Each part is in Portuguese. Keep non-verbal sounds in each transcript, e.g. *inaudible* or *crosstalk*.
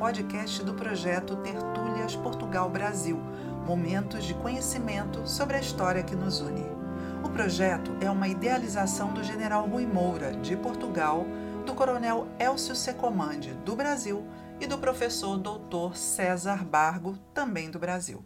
podcast do projeto Tertúlias Portugal Brasil Momentos de conhecimento sobre a história que nos une. O projeto é uma idealização do general Rui Moura, de Portugal, do coronel Elcio Secomande, do Brasil, e do professor doutor César Bargo, também do Brasil.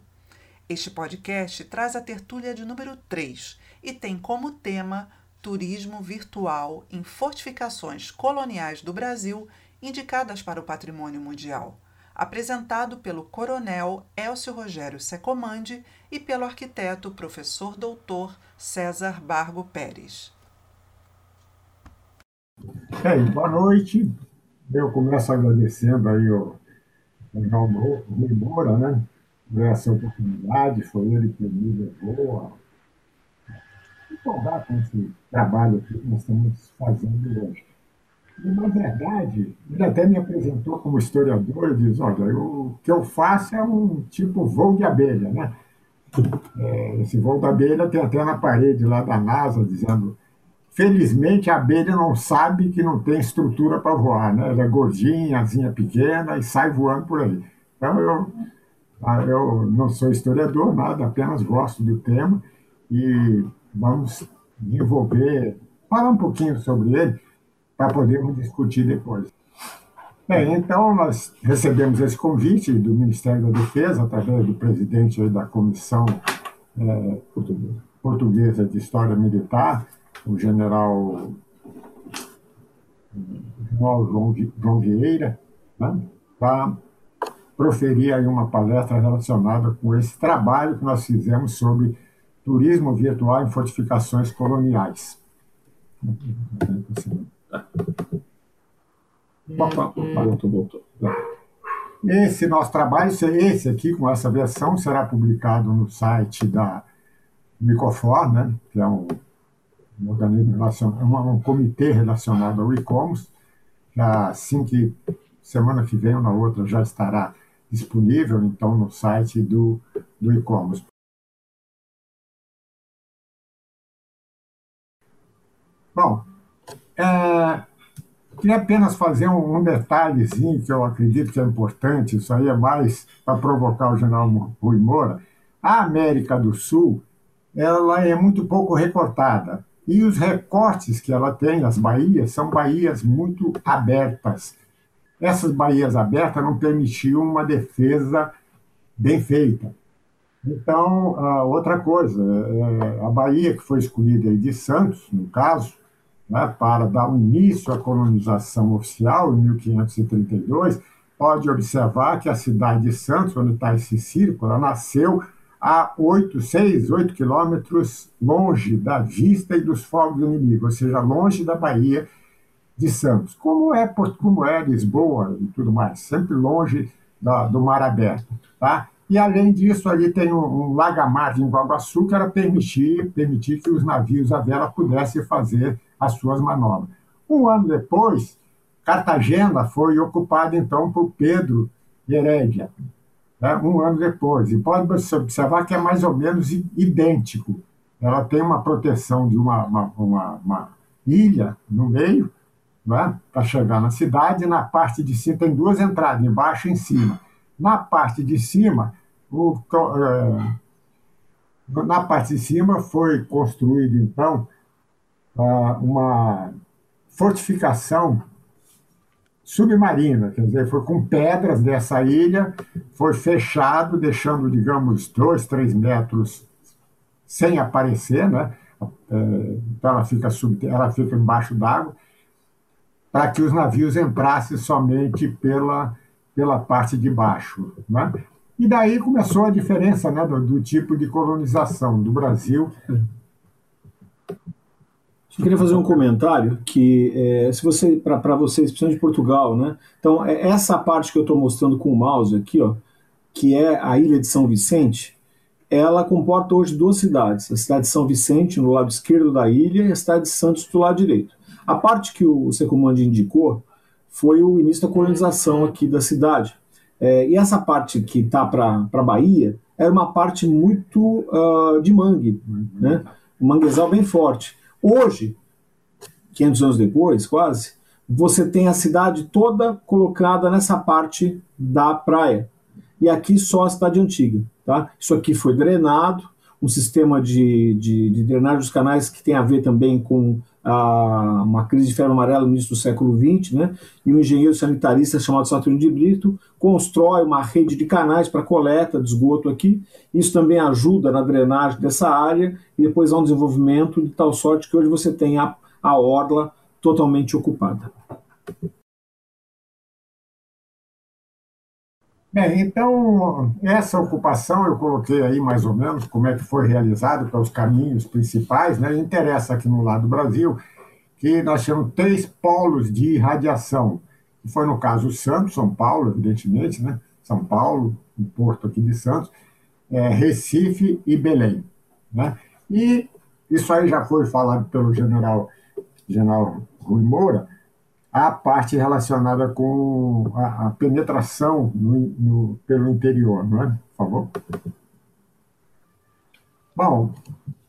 Este podcast traz a tertúlia de número 3 e tem como tema Turismo Virtual em Fortificações Coloniais do Brasil indicadas para o Patrimônio Mundial, apresentado pelo coronel Elcio Rogério Secomande e pelo arquiteto professor doutor César Bargo Pérez. Bem, boa noite. Eu começo agradecendo aí o João Moura, né? Por essa oportunidade, foi ele que me levou a empolgar com esse trabalho que nós estamos fazendo hoje. E, na verdade, ele até me apresentou como historiador e diz, olha, o que eu faço é um tipo voo de abelha, né? É, esse voo da abelha tem até na parede lá da NASA dizendo felizmente a abelha não sabe que não tem estrutura para voar, né? Ela é gordinha, asinha pequena e sai voando por aí. Então eu, ah, eu não sou historiador, nada, apenas gosto do tema e vamos desenvolver, falar um pouquinho sobre ele para podermos discutir depois. Bem, então nós recebemos esse convite do Ministério da Defesa, através do presidente da Comissão é, Portuguesa de História Militar, o general, João, João Vieira, né, para proferir aí uma palestra relacionada com esse trabalho que nós fizemos sobre turismo virtual em fortificações coloniais. Voltou, voltou. Esse nosso trabalho, esse aqui, com essa versão, será publicado no site da Micofor, né, que é um, organismo relacionado, um, um comitê relacionado ao e-commerce. Assim que semana que vem ou na outra já estará disponível, então, no site do, do e-commerce. Bom, é, queria apenas fazer um, um, detalhezinho que eu acredito que é importante, isso aí é mais para provocar o general Rui Moura. A América do Sul ela é muito pouco recortada. E os recortes que ela tem, as baías, são baías muito abertas. Essas baías abertas não permitiam uma defesa bem feita. Então, outra coisa, é, a Bahia que foi escolhida de Santos, no caso, né, para dar início à colonização oficial em 1532, pode observar que a cidade de Santos, onde está esse círculo, ela nasceu a 8, 6, 8 quilômetros longe da vista e dos fogos do inimigo, ou seja, longe da Bahia de Santos, como é, como é Lisboa e tudo mais, sempre longe da, do mar aberto. Tá? E, além disso, ali tem um, um lagamar de Iguaçu que era permitir, permitir que os navios à vela pudessem fazer as suas manobras. Um ano depois, Cartagena foi ocupada, então, por Pedro de Herédia, né, um ano depois. E pode observar que é mais ou menos idêntico. Ela tem uma proteção de uma, uma, uma, uma ilha no meio, né, para chegar na cidade, e na parte de cima tem duas entradas, embaixo e em cima. Na parte de cima, o, é, na parte de cima foi construído, então, uma fortificação submarina, quer dizer, foi com pedras dessa ilha, foi fechado, deixando, digamos, dois, três metros sem aparecer, né? É, então ela fica, sub, ela fica embaixo d'água, para que os navios entrassem somente pela, pela parte de baixo. Né? E daí começou a diferença né, do, do tipo de colonização do Brasil eu queria fazer um comentário que, é, se você, para vocês, principalmente de Portugal, né? Então, é essa parte que eu estou mostrando com o mouse aqui, ó, que é a ilha de São Vicente, ela comporta hoje duas cidades: a cidade de São Vicente, no lado esquerdo da ilha, e a cidade de Santos, do lado direito. A parte que o Secomandi indicou foi o início da colonização aqui da cidade. É, e essa parte que está para a Bahia era uma parte muito uh, de mangue, né? um manguezal bem forte. Hoje, 500 anos depois, quase, você tem a cidade toda colocada nessa parte da praia. E aqui só a cidade antiga. Tá? Isso aqui foi drenado, um sistema de, de, de drenagem dos canais que tem a ver também com a, uma crise de febre amarela no início do século XX, né? e um engenheiro sanitarista chamado Saturnino de Brito constrói uma rede de canais para coleta de esgoto aqui. Isso também ajuda na drenagem dessa área e depois há um desenvolvimento de tal sorte que hoje você tem a, a orla totalmente ocupada. Bem, então, essa ocupação eu coloquei aí mais ou menos como é que foi realizado, para os caminhos principais. Né? Interessa aqui no lado do Brasil que nós temos três polos de radiação, que foi no caso Santos, São Paulo, evidentemente, né? São Paulo, o porto aqui de Santos, é, Recife e Belém. Né? E isso aí já foi falado pelo general, general Rui Moura, a parte relacionada com a, a penetração no, no, pelo interior, não é? Por favor. Bom,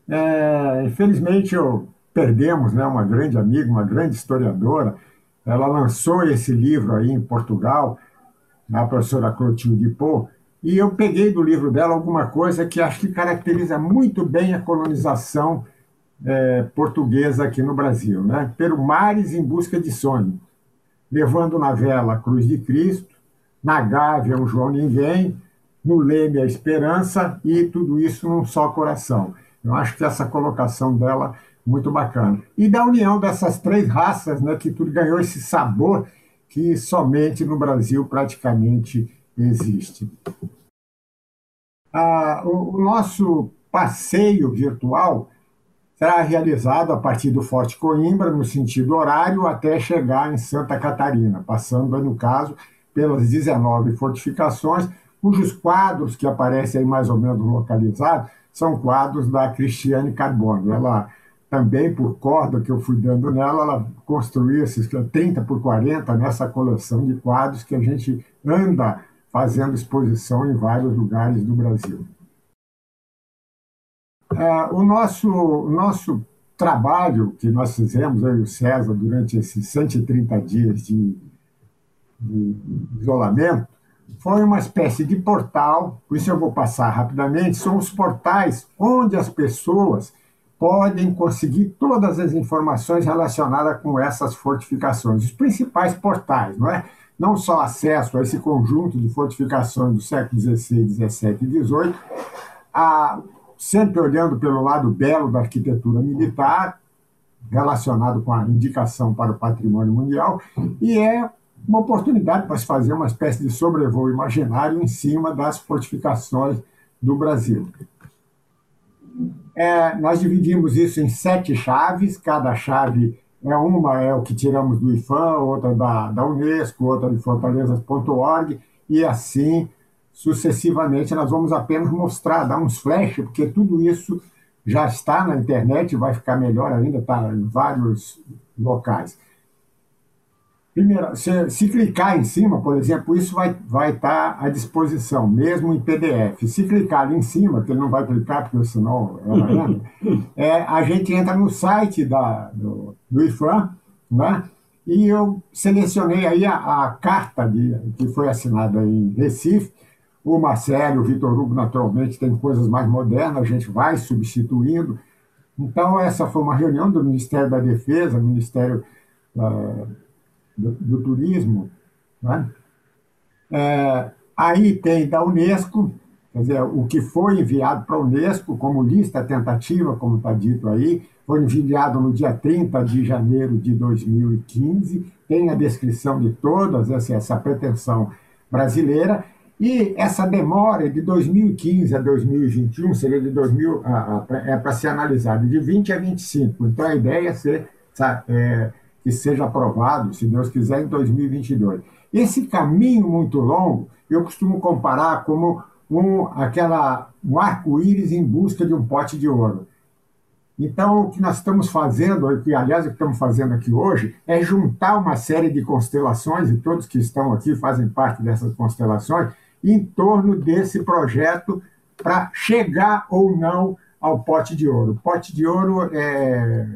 é, infelizmente eu perdemos né, uma grande amiga, uma grande historiadora. Ela lançou esse livro aí em Portugal, a professora Clotilde Pô, e eu peguei do livro dela alguma coisa que acho que caracteriza muito bem a colonização é, portuguesa aqui no Brasil, né? Pelo mares em busca de sonho, levando na vela a cruz de Cristo, na gávea um João Ninguém, no leme a esperança e tudo isso num só coração. Eu acho que essa colocação dela muito bacana. E da união dessas três raças, né, que tudo ganhou esse sabor que somente no Brasil praticamente existe. Ah, o, o nosso passeio virtual será realizado a partir do Forte Coimbra, no sentido horário, até chegar em Santa Catarina, passando, no caso, pelas 19 fortificações, cujos quadros que aparecem aí mais ou menos localizados são quadros da Cristiane Carbone. Ela também, por corda que eu fui dando nela, ela construiu esses 30 por 40 nessa coleção de quadros que a gente anda fazendo exposição em vários lugares do Brasil. É, o nosso, o nosso trabalho que nós fizemos, eu e o César, durante esses 130 dias de, de isolamento, foi uma espécie de portal, por isso eu vou passar rapidamente, são os portais onde as pessoas podem conseguir todas as informações relacionadas com essas fortificações, os principais portais, não é? Não só acesso a esse conjunto de fortificações do século XVI, XVII e XVIII, a, sempre olhando pelo lado belo da arquitetura militar, relacionado com a indicação para o patrimônio mundial, e é uma oportunidade para se fazer uma espécie de sobrevoo imaginário em cima das fortificações do Brasil. É, nós dividimos isso em sete chaves, cada chave é uma é o que tiramos do IFAM, outra da, da Unesco, outra de fortalezas.org, e assim sucessivamente nós vamos apenas mostrar, dar uns flash, porque tudo isso já está na internet, vai ficar melhor ainda, está em vários locais. Primeiro, se, se, clicar em cima, por exemplo, isso vai, vai estar tá à disposição, mesmo em PDF. Se clicar ali em cima, que ele não vai clicar, porque senão é, *laughs* é, a gente entra no site da, do, do IFAM, né? e eu selecionei aí a, a carta de, que foi assinada em Recife, o Marcelo, o Vitor Hugo, naturalmente, tem coisas mais modernas, a gente vai substituindo. Então, essa foi uma reunião do Ministério da Defesa, Ministério uh, do, do, Turismo. Né? É, aí tem da Unesco, quer dizer, o que foi enviado para a Unesco como lista tentativa, como está dito aí, foi enviado no dia 30 de janeiro de 2015, tem a descrição de todas essa, essa pretensão brasileira, e essa demora de 2015 a 2021 seria de 2000, é para ser analisado de 20 a 25. Então a ideia é, ser, é que seja aprovado, se Deus quiser, em 2022. Esse caminho muito longo, eu costumo comparar como um, aquela, um arco-íris em busca de um pote de ouro. Então, o que nós estamos fazendo, que aliás o que estamos fazendo aqui hoje, é juntar uma série de constelações, e todos que estão aqui fazem parte dessas constelações, em torno desse projeto para chegar ou não ao pote de ouro. O pote de ouro é,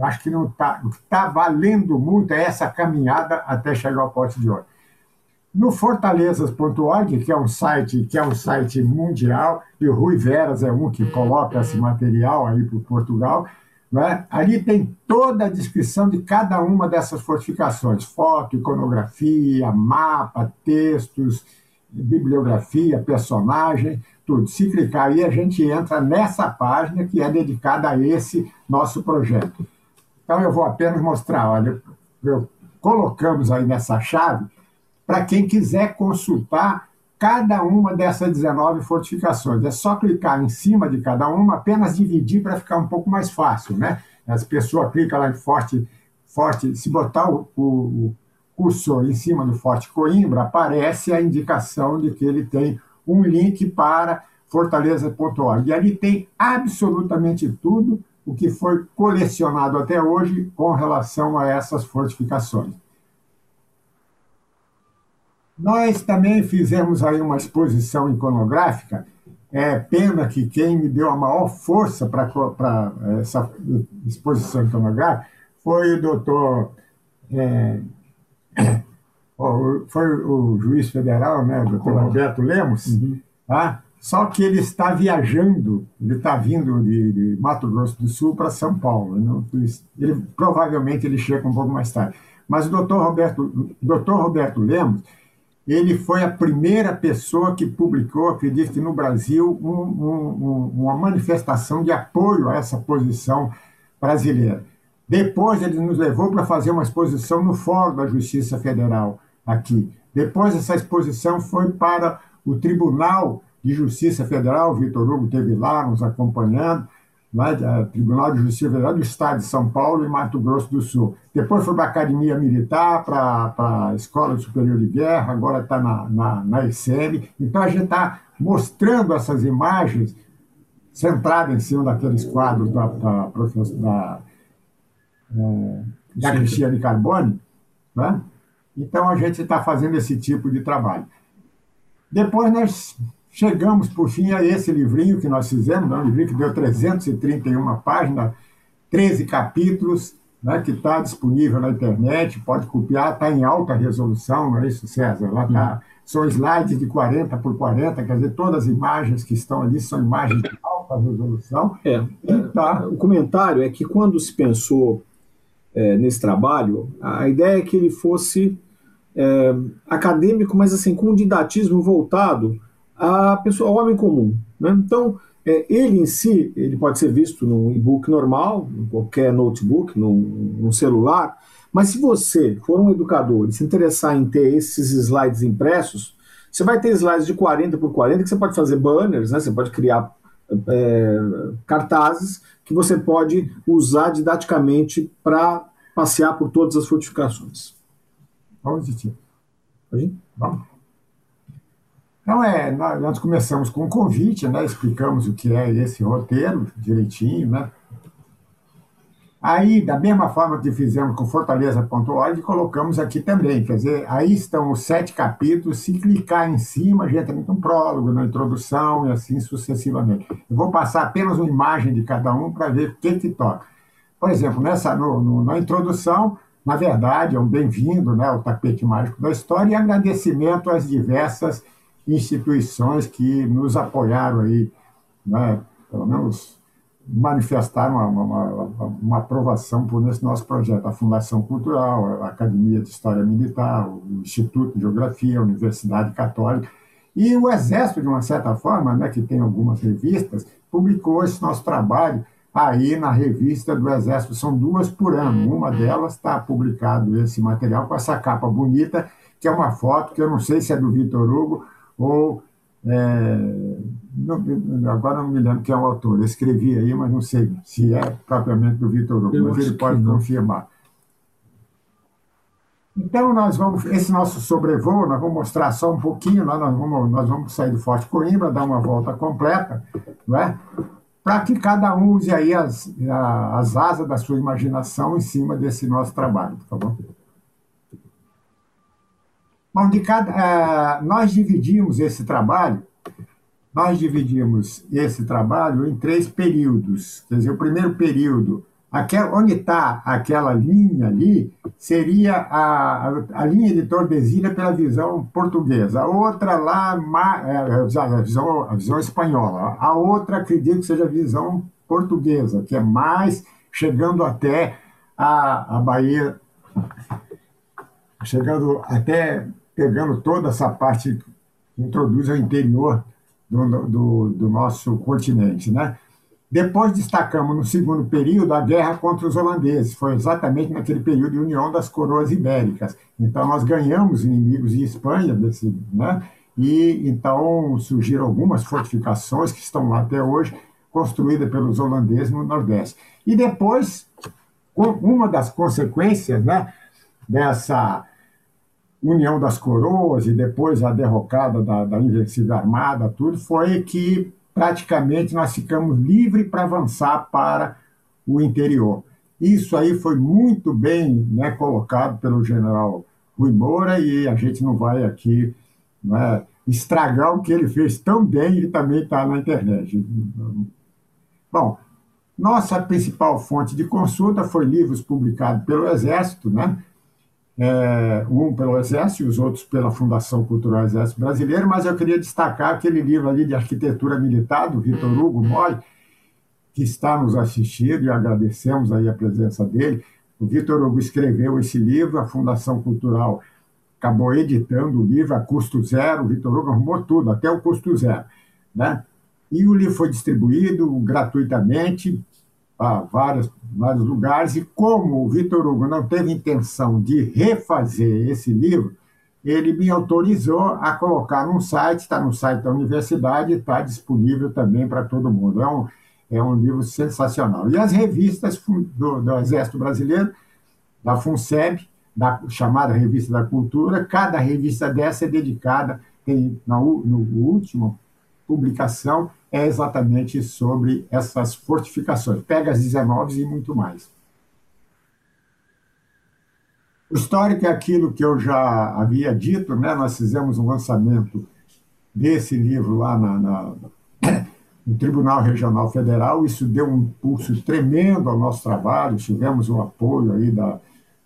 acho que não está tá valendo muito é essa caminhada até chegar ao pote de ouro. No fortalezas.org, que é um site que é um site mundial, e o Rui Veras é um que coloca esse material aí para Portugal, né? ali tem toda a descrição de cada uma dessas fortificações, foto, iconografia, mapa, textos, bibliografia, personagem, tudo. Se clicar aí, a gente entra nessa página que é dedicada a esse nosso projeto. Então eu vou apenas mostrar, olha, eu, colocamos aí nessa chave para quem quiser consultar cada uma dessas 19 fortificações. É só clicar em cima de cada uma, apenas dividir para ficar um pouco mais fácil, né? As pessoas clicam lá em Forte, Forte se botar o, o, cursor em cima do Forte Coimbra, aparece a indicação de que ele tem um link para fortaleza.org. E ali tem absolutamente tudo o que foi colecionado até hoje com relação a essas fortificações. Nós também fizemos aí uma exposição iconográfica. É pena que quem me deu a maior força para essa exposição iconográfica foi o doutor. É, foi o juiz federal, né, o doutor Roberto Lemos, uhum. tá? Só que ele está viajando, ele está vindo de, de, Mato Grosso do Sul para São Paulo. Não, ele, provavelmente ele chega um pouco mais tarde. Mas o doutor Roberto, doutor Roberto Lemos, ele foi a primeira pessoa que publicou, acredito que no Brasil, um, um, uma manifestação de apoio a essa posição brasileira. Depois ele nos levou para fazer uma exposição no Fórum da Justiça Federal aqui. Depois essa exposição foi para o Tribunal de Justiça Federal, Vitor Hugo esteve lá nos acompanhando, né, Tribunal de Justiça Federal do Estado de São Paulo e Mato Grosso do Sul. Depois foi para a Academia Militar, para a Escola Superior de Guerra, agora está na, na, na ICM. Então a gente está mostrando essas imagens centradas em cima daqueles quadros da, da, da, é, da Cristiane Carbone. Né? Então a gente está fazendo esse tipo de trabalho. Depois nós Chegamos, por fim, a esse livrinho que nós fizemos, né? um livrinho que deu 331 páginas, 13 capítulos, né? que está disponível na internet, pode copiar, está em alta resolução, não é isso, César? Lá tá, são slides de 40 por 40, quer dizer, todas as imagens que estão ali são imagens de alta resolução. É, tá. O comentário é que quando se pensou é, nesse trabalho, a ideia é que ele fosse é, acadêmico, mas assim, com um didatismo voltado a pessoa, ao homem comum. Né? Então, é, ele em si, ele pode ser visto num e-book normal, em qualquer notebook, num, num, celular, mas se você for um educador e se interessar em ter esses slides impressos, você vai ter slides de 40 por 40 que você pode fazer banners, né? você pode criar é, cartazes que você pode usar didaticamente para passear por todas as fortificações. Vamos, Titi. Vamos. Então, é, nós começamos com um convite, né? explicamos o que é esse roteiro direitinho. Né? Aí, da mesma forma que fizemos com Fortaleza.org, colocamos aqui também. Quer dizer, aí estão os sete capítulos. Se clicar em cima, a gente entra no prólogo, na introdução e assim sucessivamente. Eu vou passar apenas uma imagem de cada um para ver o que, que toca. Por exemplo, nessa, no, no, na introdução, na verdade, é um bem-vindo né, ao tapete mágico da história e agradecimento às diversas instituições que nos apoiaram aí, né, pelo menos manifestaram uma, uma, uma, aprovação por esse nosso projeto. A Fundação Cultural, a Academia de História Militar, o Instituto de Geografia, a Universidade Católica e o Exército, de uma certa forma, né, que tem algumas revistas, publicou esse nosso trabalho aí na revista do Exército. São duas por ano. Uma delas está publicado esse material com essa capa bonita, que é uma foto que eu não sei se é do Vitor Hugo ou é, agora não me lembro quem é o autor, eu escrevi aí, mas não sei se é propriamente do Vitor Hugo, mas ele pode confirmar. Então, nós vamos, esse nosso sobrevoo, nós vamos mostrar só um pouquinho, nós vamos, nós vamos sair do Forte Coimbra, dar uma volta completa, não é? para que cada um use aí as, as asas da sua imaginação em cima desse nosso trabalho, tá bom? Bom, de cada, uh, nós dividimos esse trabalho, nós dividimos esse trabalho em três períodos. Quer dizer, o primeiro período, Aquela, onde está aquela linha ali seria a, a, a, linha de Tordesilha pela visão portuguesa. A outra lá, é, a, visão, a visão espanhola. A outra, acredito que seja a visão portuguesa, que é mais chegando até a, a Bahia, chegando até pegando toda essa parte que introduz ao interior do, do, do nosso continente, né? Depois destacamos no segundo período a guerra contra os holandeses. Foi exatamente naquele período de união das coroas ibéricas. Então nós ganhamos inimigos de Espanha desse, né? E então surgiram algumas fortificações que estão lá até hoje, construídas pelos holandeses no Nordeste. E depois, uma das consequências, né, dessa união das coroas e depois a derrocada da, da Invencível Armada, tudo, foi que praticamente nós ficamos livres para avançar para o interior. Isso aí foi muito bem né, colocado pelo general Rui Moura e a gente não vai aqui né, estragar o que ele fez tão bem e também está na internet. Bom, nossa principal fonte de consulta foi livros publicados pelo Exército, né? É, um pelo Exército e os outros pela Fundação Cultural Exército Brasileiro, mas eu queria destacar aquele livro ali de arquitetura militar, do Vitor Hugo Moy, que está nos assistindo e agradecemos aí a presença dele. O Vitor Hugo escreveu esse livro, a Fundação Cultural acabou editando o livro a custo zero, o Vitor Hugo arrumou tudo, até o custo zero. Né? E o livro foi distribuído gratuitamente a vários, vários lugares, e como o Vitor Hugo não teve intenção de refazer esse livro, ele me autorizou a colocar num site, está no site da universidade, está disponível também para todo mundo. É um, é um livro sensacional. E as revistas do, do Exército Brasileiro, da FUNSEB, da chamada Revista da Cultura, cada revista dessa é dedicada, tem no, no último publicação, é exatamente sobre essas fortificações, Pegas 19 e muito mais. O histórico é aquilo que eu já havia dito, né? nós fizemos um lançamento desse livro lá na, na, no Tribunal Regional Federal, isso deu um impulso tremendo ao nosso trabalho, tivemos o apoio aí da,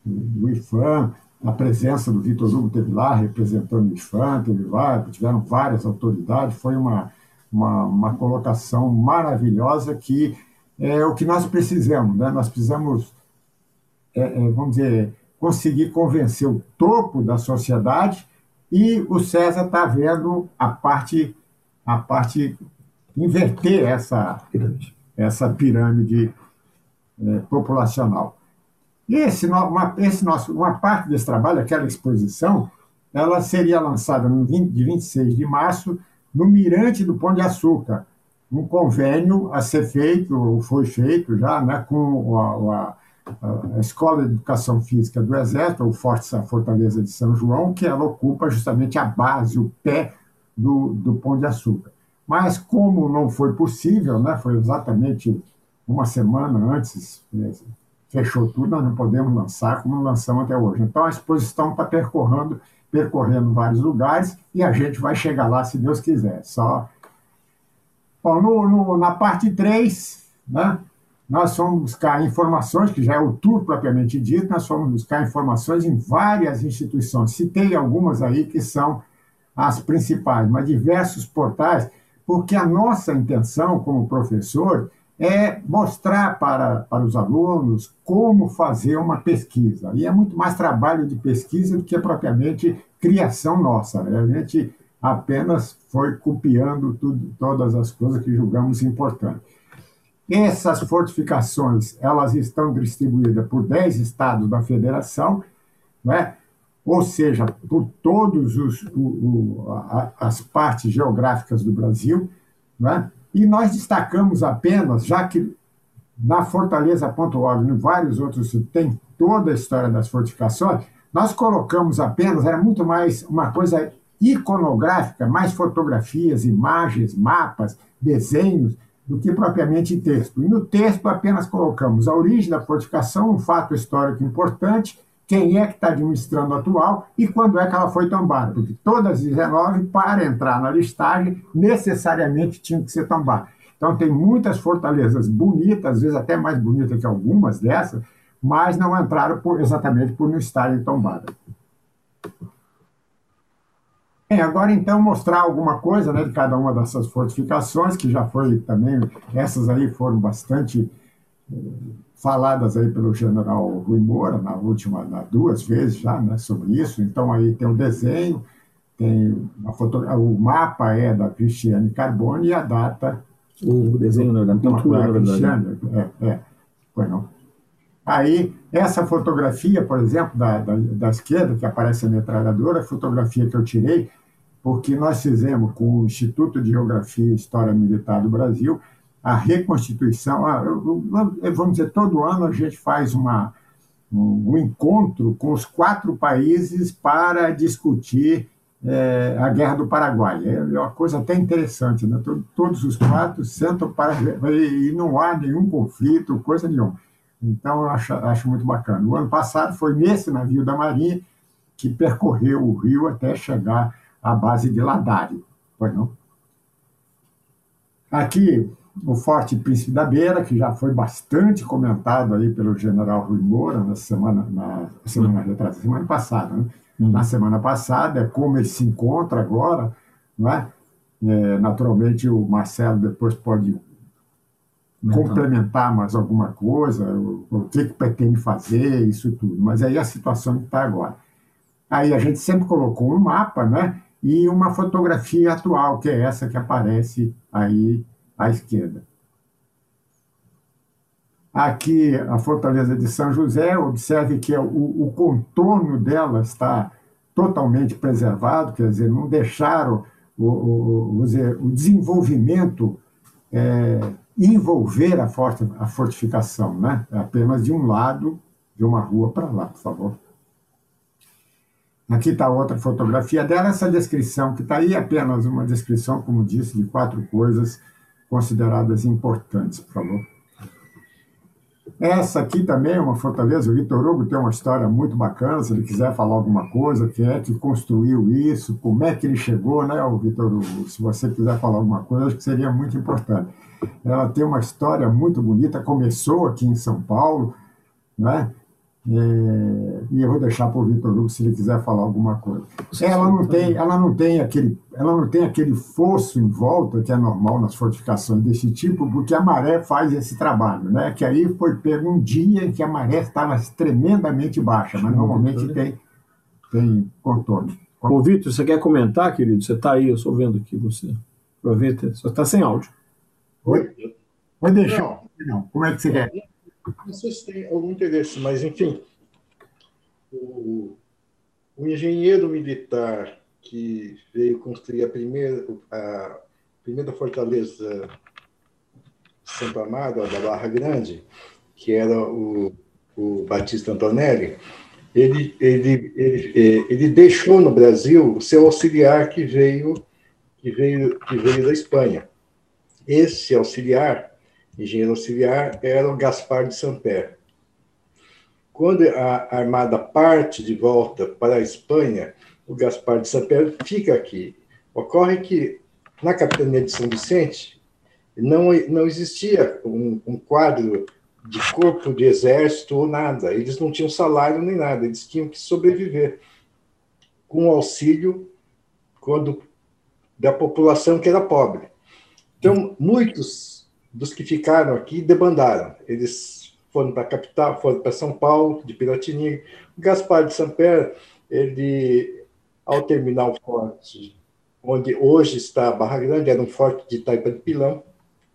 do IFAM, a presença do Vitor Hugo teve lá representando o IFAM, teve lá, tiveram várias autoridades, foi uma, uma, uma colocação maravilhosa que é o que nós precisamos. Né? Nós precisamos, é, é, vamos dizer, conseguir convencer o topo da sociedade e o César está vendo a parte, a parte inverter essa pirâmide, essa pirâmide é, populacional. E esse, uma, esse nosso, uma parte desse trabalho, aquela exposição, ela seria lançada no 20, de 26 de março no Mirante do Pão de Açúcar, um convênio a ser feito, ou foi feito já, né, com a, a, a Escola de Educação Física do Exército, ou Forte Fortaleza de São João, que ela ocupa justamente a base, o pé do, do Pão de Açúcar. Mas como não foi possível, né, foi exatamente uma semana antes, fechou tudo, nós não podemos lançar como lançamos até hoje. Então a exposição está percorrendo percorrendo vários lugares e a gente vai chegar lá se Deus quiser. Só. Bom, no, no, na parte 3, né, nós fomos buscar informações, que já é o tour propriamente dito, nós fomos buscar informações em várias instituições. Citei algumas aí que são as principais, mas diversos portais, porque a nossa intenção como professor é mostrar para, para os alunos como fazer uma pesquisa. E é muito mais trabalho de pesquisa do que propriamente criação nossa. Né? A gente apenas foi copiando tudo, todas as coisas que julgamos importantes. Essas fortificações elas estão distribuídas por 10 estados da federação, né? ou seja, por todas as partes geográficas do Brasil, né? E nós destacamos apenas, já que na fortaleza.org em vários outros tem toda a história das fortificações, nós colocamos apenas, era muito mais uma coisa iconográfica, mais fotografias, imagens, mapas, desenhos, do que propriamente texto. E no texto apenas colocamos a origem da fortificação, um fato histórico importante, quem é que está administrando atual e quando é que ela foi tombada, porque todas as 19, para entrar na listagem, necessariamente tinham que ser tombadas. Então, tem muitas fortalezas bonitas, às vezes até mais bonitas que algumas dessas, mas não entraram por, exatamente por não estarem tombadas. Bem, agora então mostrar alguma coisa né, de cada uma dessas fortificações, que já foi também, essas aí foram bastante eh, faladas aí pelo general Rui Moura, na última, na duas vezes já, né, sobre isso. Então aí tem o desenho, tem a foto, o mapa é da Cristiane Carbone e a data. O desenho né, da pintura, na verdade. É, é, foi não. Aí, essa fotografia, por exemplo, da, da, da esquerda, que aparece a metralhadora, a fotografia que eu tirei, porque nós fizemos com o Instituto de Geografia e História Militar do Brasil a reconstituição. Vamos dizer, todo ano a gente faz uma, um encontro com os quatro países para discutir é, a Guerra do Paraguai. É uma coisa até interessante, né? Todos os quatro sentam para e não há nenhum conflito, coisa nenhuma. Então, eu acho, acho muito bacana. O ano passado foi nesse navio da Marinha que percorreu o rio até chegar à base de Ladário. Foi não? Aqui, o Forte Príncipe da Beira, que já foi bastante comentado aí pelo general Rui Moura na semana, na semana retrasada, semana passada, né? Uhum. Na semana passada, é como ele se encontra agora, não é? é naturalmente, o Marcelo depois pode complementar mais alguma coisa, o, o que, que pretende fazer, isso tudo. Mas aí a situação que está agora. Aí a gente sempre colocou um mapa, né? E uma fotografia atual, que é essa que aparece aí à esquerda. Aqui a fortaleza de São José, observe que o, o contorno dela está totalmente preservado, quer dizer, não deixaram o, o, o desenvolvimento é, envolver a, forte, a fortificação, né? É apenas de um lado de uma rua para lá, por favor. Aqui está outra fotografia dela. Essa descrição que está aí é apenas uma descrição, como disse, de quatro coisas consideradas importantes, por favor. Essa aqui também é uma fortaleza. O Vitor Hugo tem uma história muito bacana. Se ele quiser falar alguma coisa, quem é que construiu isso, como é que ele chegou, né, o Vitor Hugo? Se você quiser falar alguma coisa, acho que seria muito importante. Ela tem uma história muito bonita, começou aqui em São Paulo, né? É, e eu vou deixar para o Vitor Hugo se ele quiser falar alguma coisa. Ela não tem, ela não tem aquele, ela não tem aquele fosso em volta que é normal nas fortificações desse tipo, porque a maré faz esse trabalho, né? Que aí foi pego um dia em que a maré estava tremendamente baixa, mas normalmente tem tem contorno. Ô, Vitor, você quer comentar, querido? Você está aí, eu estou vendo aqui você. Aproveita, só está sem áudio. Oi? Pode deixar. Não. Como é que você quer? Não sei se tem algum interesse, mas, enfim, o, o engenheiro militar que veio construir a primeira, a primeira fortaleza Santo Amaro, da Barra Grande, que era o, o Batista Antonelli, ele, ele, ele, ele deixou no Brasil o seu auxiliar que veio, que veio, que veio da Espanha. Esse auxiliar, engenheiro auxiliar, era o Gaspar de Sampé. Quando a armada parte de volta para a Espanha, o Gaspar de Sampé fica aqui. Ocorre que na capitania de São Vicente não, não existia um, um quadro de corpo de exército ou nada. Eles não tinham salário nem nada, eles tinham que sobreviver com auxílio quando da população que era pobre. Então, muitos dos que ficaram aqui debandaram. Eles foram para a capital, foram para São Paulo, de Piratininga. O Gaspar de Sampere, ele, ao terminar o forte, onde hoje está a Barra Grande, era um forte de Taipa de Pilão,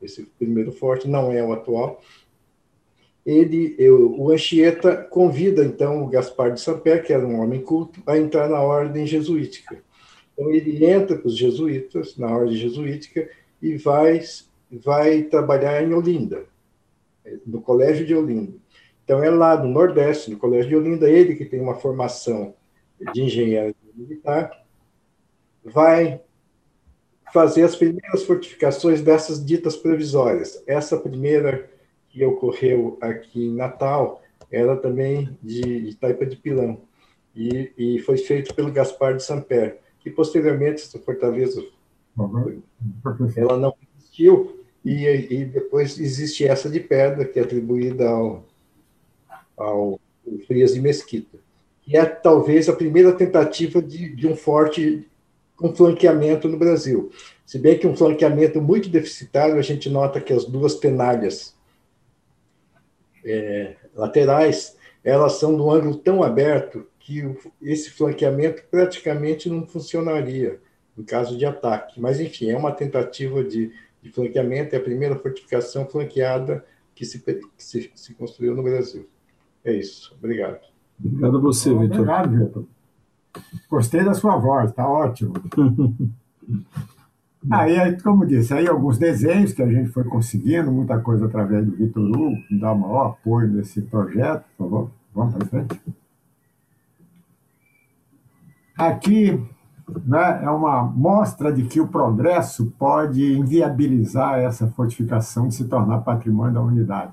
esse primeiro forte, não é o atual. Ele, eu, o Anchieta convida, então, o Gaspar de Sampere, que era um homem culto, a entrar na ordem jesuítica. Então, ele entra com os jesuítas, na ordem jesuítica, e vai, vai trabalhar em Olinda, no Colégio de Olinda. Então, é lá no Nordeste, no Colégio de Olinda, ele que tem uma formação de engenheiro militar, vai fazer as primeiras fortificações dessas ditas provisórias. Essa primeira que ocorreu aqui em Natal era também de, de Taipa de Pilão, e, e foi feito pelo Gaspar de Samper, que posteriormente essa fortaleza Uhum. Ela não existiu e, e depois existe essa de pedra, que é atribuída ao, ao Frias de Mesquita, que é talvez a primeira tentativa de, de um forte com flanqueamento no Brasil. Se bem que um flanqueamento muito deficitário, a gente nota que as duas tenalhas é, laterais, elas são do ângulo tão aberto que esse flanqueamento praticamente não funcionaria em caso de ataque. Mas, enfim, é uma tentativa de, de flanqueamento, é a primeira fortificação flanqueada que se, que se, se construiu no Brasil. É isso. Obrigado. Obrigado a você, Vitor. Obrigado, Vitor. Gostei da sua voz, está ótimo. *laughs* aí, como disse, aí alguns desenhos que a gente foi conseguindo, muita coisa através do Vitor Hugo, que dá o maior apoio nesse projeto. Por favor, vamos para frente. Aqui né, é uma mostra de que o progresso pode inviabilizar essa fortificação de se tornar patrimônio da unidade.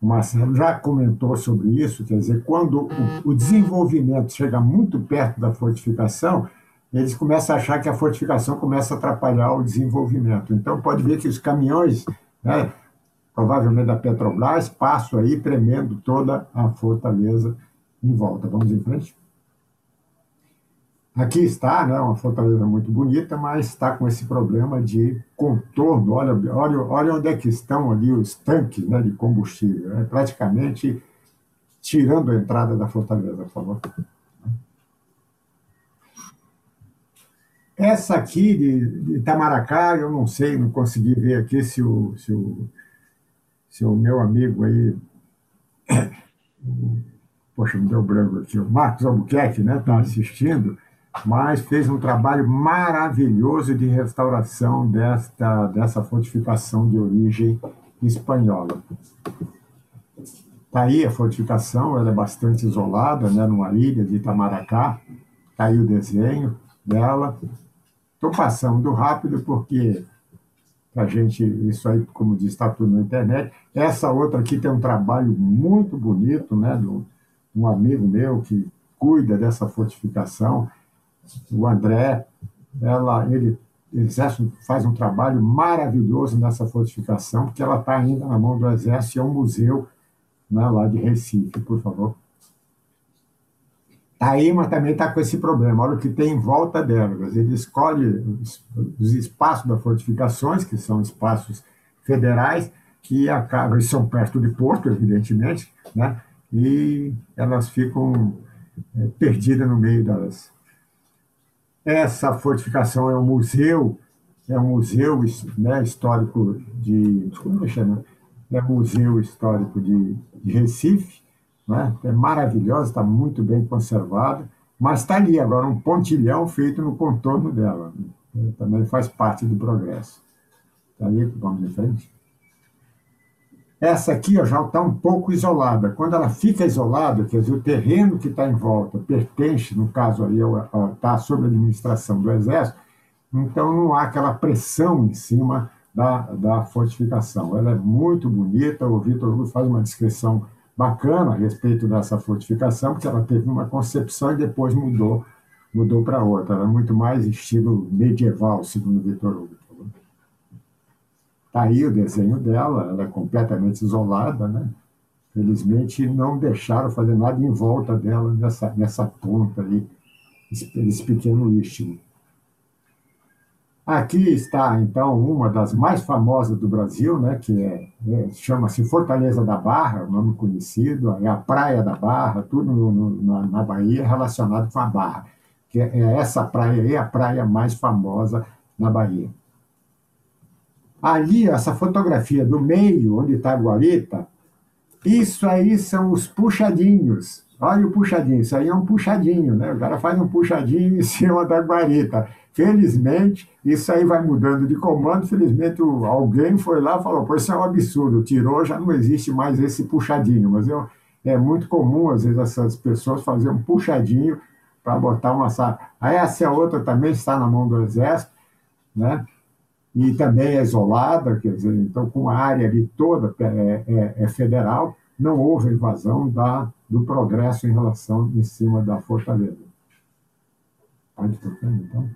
O Marcelo já comentou sobre isso, quer dizer, quando o, desenvolvimento chega muito perto da fortificação, eles começam a achar que a fortificação começa a atrapalhar o desenvolvimento. Então, pode ver que os caminhões, né, provavelmente da Petrobras, passam aí premendo toda a fortaleza em volta. Vamos em frente? Aqui está, né, uma fortaleza muito bonita, mas está com esse problema de contorno. Olha, olha, olha onde é que estão ali os tanques né, de combustível. É praticamente tirando a entrada da fortaleza, por favor. Essa aqui de, Itamaracá, eu não sei, não consegui ver aqui se o, se o, se o meu amigo aí. *coughs* Poxa, me deu branco aqui. O Marcos Albuquerque está né, tá assistindo mas fez um trabalho maravilhoso de restauração desta, dessa fortificação de origem espanhola. Está aí a fortificação, ela é bastante isolada, né, numa ilha de Itamaracá. Está aí o desenho dela. Estou passando rápido porque a gente, isso aí, como diz, está tudo na internet. Essa outra aqui tem um trabalho muito bonito, né, de um amigo meu que cuida dessa fortificação o André, ela, ele exército faz um trabalho maravilhoso nessa fortificação, porque ela está ainda na mão do Exército e é um museu né, lá de Recife, por favor. A IMA também está com esse problema, olha o que tem em volta dela. Ele escolhe os, os espaços das fortificações, que são espaços federais, que acabam, são perto de Porto, evidentemente, né, e elas ficam é, perdidas no meio das, essa fortificação é um museu, é um museu né, histórico de. Desculpa, chama, é um museu histórico de, de Recife, né? é maravilhosa, está muito bem conservada, mas está ali agora um pontilhão feito no contorno dela. Né? Também faz parte do progresso. Está aí, vamos em frente. Essa aqui ó, já está um pouco isolada. Quando ela fica isolada, quer dizer, o terreno que está em volta pertence, no caso aí, está sob a administração do Exército, então não há aquela pressão em cima da, da fortificação. Ela é muito bonita, o Vitor Hugo faz uma descrição bacana a respeito dessa fortificação, porque ela teve uma concepção e depois mudou mudou para outra. Ela é muito mais estilo medieval, segundo Vitor Hugo. Está aí o desenho dela, ela é completamente isolada, né? Felizmente não deixaram fazer nada em volta dela nessa, nessa ponta ali, esse pequeno istmo. Aqui está, então, uma das mais famosas do Brasil, né, que é, é chama-se Fortaleza da Barra, o nome conhecido, é a Praia da Barra, tudo no, no, na, na, Bahia relacionado com a Barra, que é, é essa praia aí, a praia mais famosa na Bahia. Ali, essa fotografia do meio, onde está a guarita, isso aí são os puxadinhos. Olha o puxadinho, isso aí é um puxadinho, né? O cara faz um puxadinho em *laughs* cima da guarita. Felizmente, isso aí vai mudando de comando. Felizmente, alguém foi lá e falou: Pô, isso é um absurdo. Tirou, já não existe mais esse puxadinho. Mas eu, é muito comum, às vezes, essas pessoas fazerem um puxadinho para botar uma sala. Aí, essa outra também está na mão do Exército, né? E também é isolada, quer dizer, então com a área ali toda é, é, é federal, não houve invasão da, do progresso em relação em cima da fortaleza. Pode tocar, então.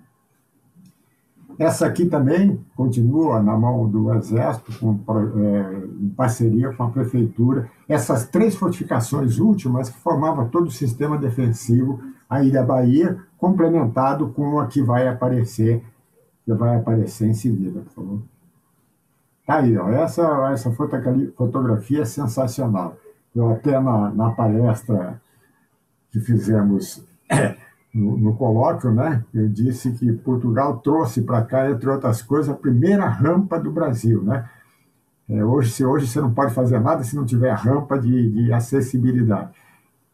Essa aqui também continua na mão do Exército, com, é, em parceria com a Prefeitura. Essas três fortificações últimas que formavam todo o sistema defensivo, a Ilha Bahia, complementado com a que vai aparecer, vai aparecer em seguida, por favor. Tá aí, ó, essa, essa fotografia é sensacional. Eu até na, na palestra que fizemos *coughs* no, no, colóquio, né, eu disse que Portugal trouxe para cá, entre outras coisas, a primeira rampa do Brasil. Né? É, hoje, se hoje você não pode fazer nada se não tiver rampa de, de acessibilidade.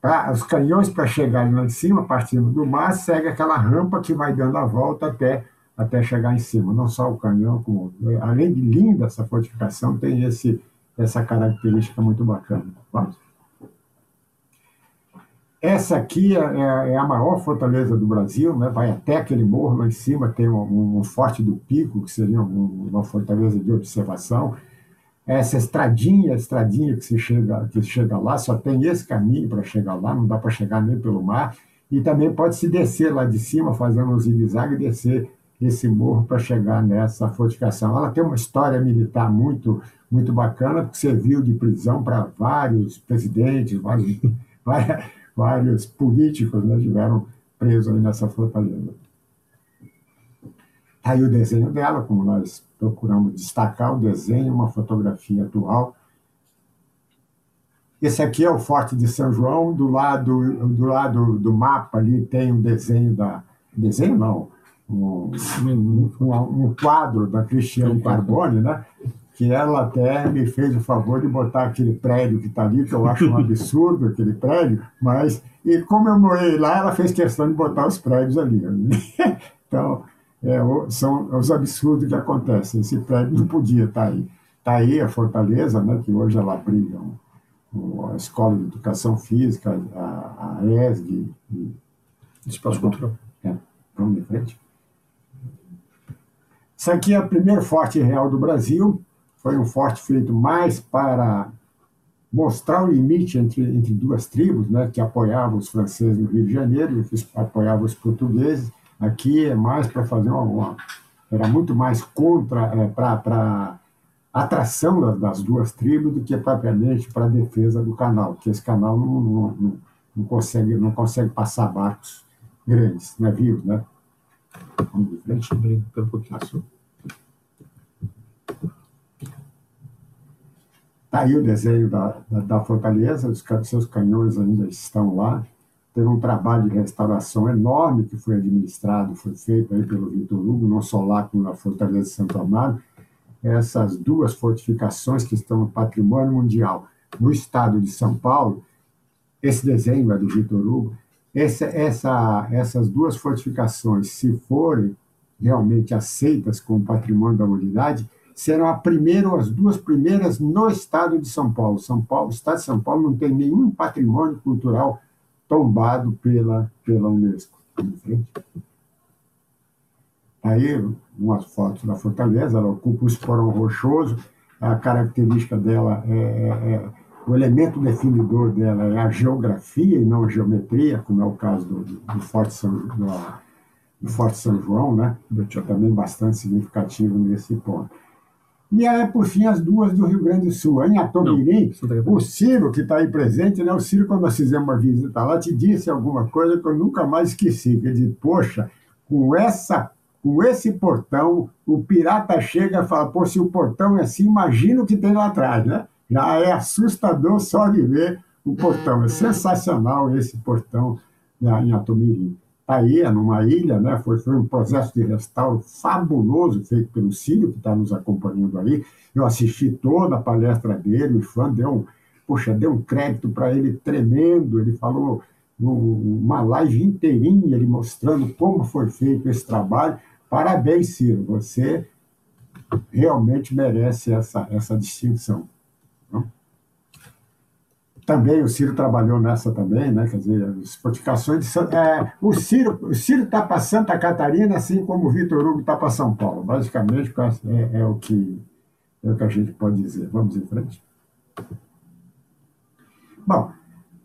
Pra, os canhões, para chegarem lá em cima, partindo do mar, segue aquela rampa que vai dando a volta até, até chegar em cima. Não só o canhão, como, além de linda essa fortificação, tem esse, essa característica muito bacana. Vamos. Essa aqui é, é, é, a maior fortaleza do Brasil, né? vai até aquele morro lá em cima, tem um, um forte do pico, que seria um, uma fortaleza de observação. Essa estradinha, estradinha que se chega, que chega lá, só tem esse caminho para chegar lá, não dá para chegar nem pelo mar. E também pode se descer lá de cima, fazendo um zigue-zague, descer esse morro para chegar nessa fortificação. Ela tem uma história militar muito, muito bacana, que serviu de prisão para vários presidentes, vários, *laughs* vários políticos né, estiveram presos nessa fortaleza. Aí o desenho dela, como nós procuramos destacar o desenho, uma fotografia atual. Esse aqui é o Forte de São João, do lado do, lado do mapa ali tem um desenho da... Desenho não, um, um, um, quadro da Cristiane Carbone, né? que ela até me fez o favor de botar aquele prédio que está ali, que eu acho um *laughs* absurdo aquele prédio, mas e como eu morei lá, ela fez questão de botar os prédios ali. *laughs* então, é, são os absurdos que acontecem. Esse prédio não podia estar tá aí. Está aí a Fortaleza, né, que hoje ela abriga a Escola de Educação Física, a, a ESG. E, Espaço Cultural. É, vamos em frente. Isso aqui é o primeiro forte real do Brasil, foi um forte feito mais para mostrar o limite entre, entre duas tribos, né, que apoiavam os franceses no Rio de Janeiro e que apoiavam os portugueses. Aqui é mais para fazer uma, uma, Era muito mais contra, é, para atração das, das, duas tribos do que propriamente para defesa do canal, porque esse canal não, não, não, não, consegue, não consegue passar barcos grandes, navios, né? Vamos de frente, um pouquinho. Está aí o desenho da, da, da fortaleza, os seus canhões ainda estão lá. Teve um trabalho de restauração enorme que foi administrado, foi feito aí pelo Vitor Hugo, não só lá como na Fortaleza de Santo Amaro. Essas duas fortificações que estão no patrimônio mundial no estado de São Paulo, esse desenho é do Vitor Hugo, essa, essa, essas duas fortificações, se forem realmente aceitas como patrimônio da humanidade, serão a primeira as duas primeiras no estado de São Paulo. São Paulo, o estado de São Paulo não tem nenhum patrimônio cultural tombado pela, pela Unesco. Aí, umas fotos da fortaleza, ela ocupa o esporão rochoso, a característica dela é, é, é, o elemento definidor dela é a geografia e não a geometria, como é o caso do, do, Forte, São, do, do Forte São João, né? também bastante significativo nesse ponto. E aí, por fim, as duas do Rio Grande do Sul. Em Atomirim, o Ciro, que está aí presente, né? o Ciro, quando nós fizemos uma visita lá, te disse alguma coisa que eu nunca mais esqueci. Que ele disse, poxa, com, essa, com esse portão, o pirata chega e fala, pô, se o portão é assim, imagina o que tem lá atrás, né? Já é assustador só de ver o portão. É sensacional esse portão né, em Atomirim aí, numa ilha, né? Foi, foi um processo de restauro fabuloso feito pelo Círio, que está nos acompanhando aí. Eu assisti toda a palestra dele, o fã deu um, poxa, deu um crédito para ele tremendo. Ele falou uma live inteirinha, ele mostrando como foi feito esse trabalho. Parabéns, Ciro, você realmente merece essa, essa distinção também o Ciro trabalhou nessa também, né? Quer dizer, as fortificações de Santa, é, o Ciro o Ciro está para Santa Catarina, assim como o Vitor Hugo está para São Paulo. Basicamente é, é, o que é o que a gente pode dizer. Vamos em frente. Bom,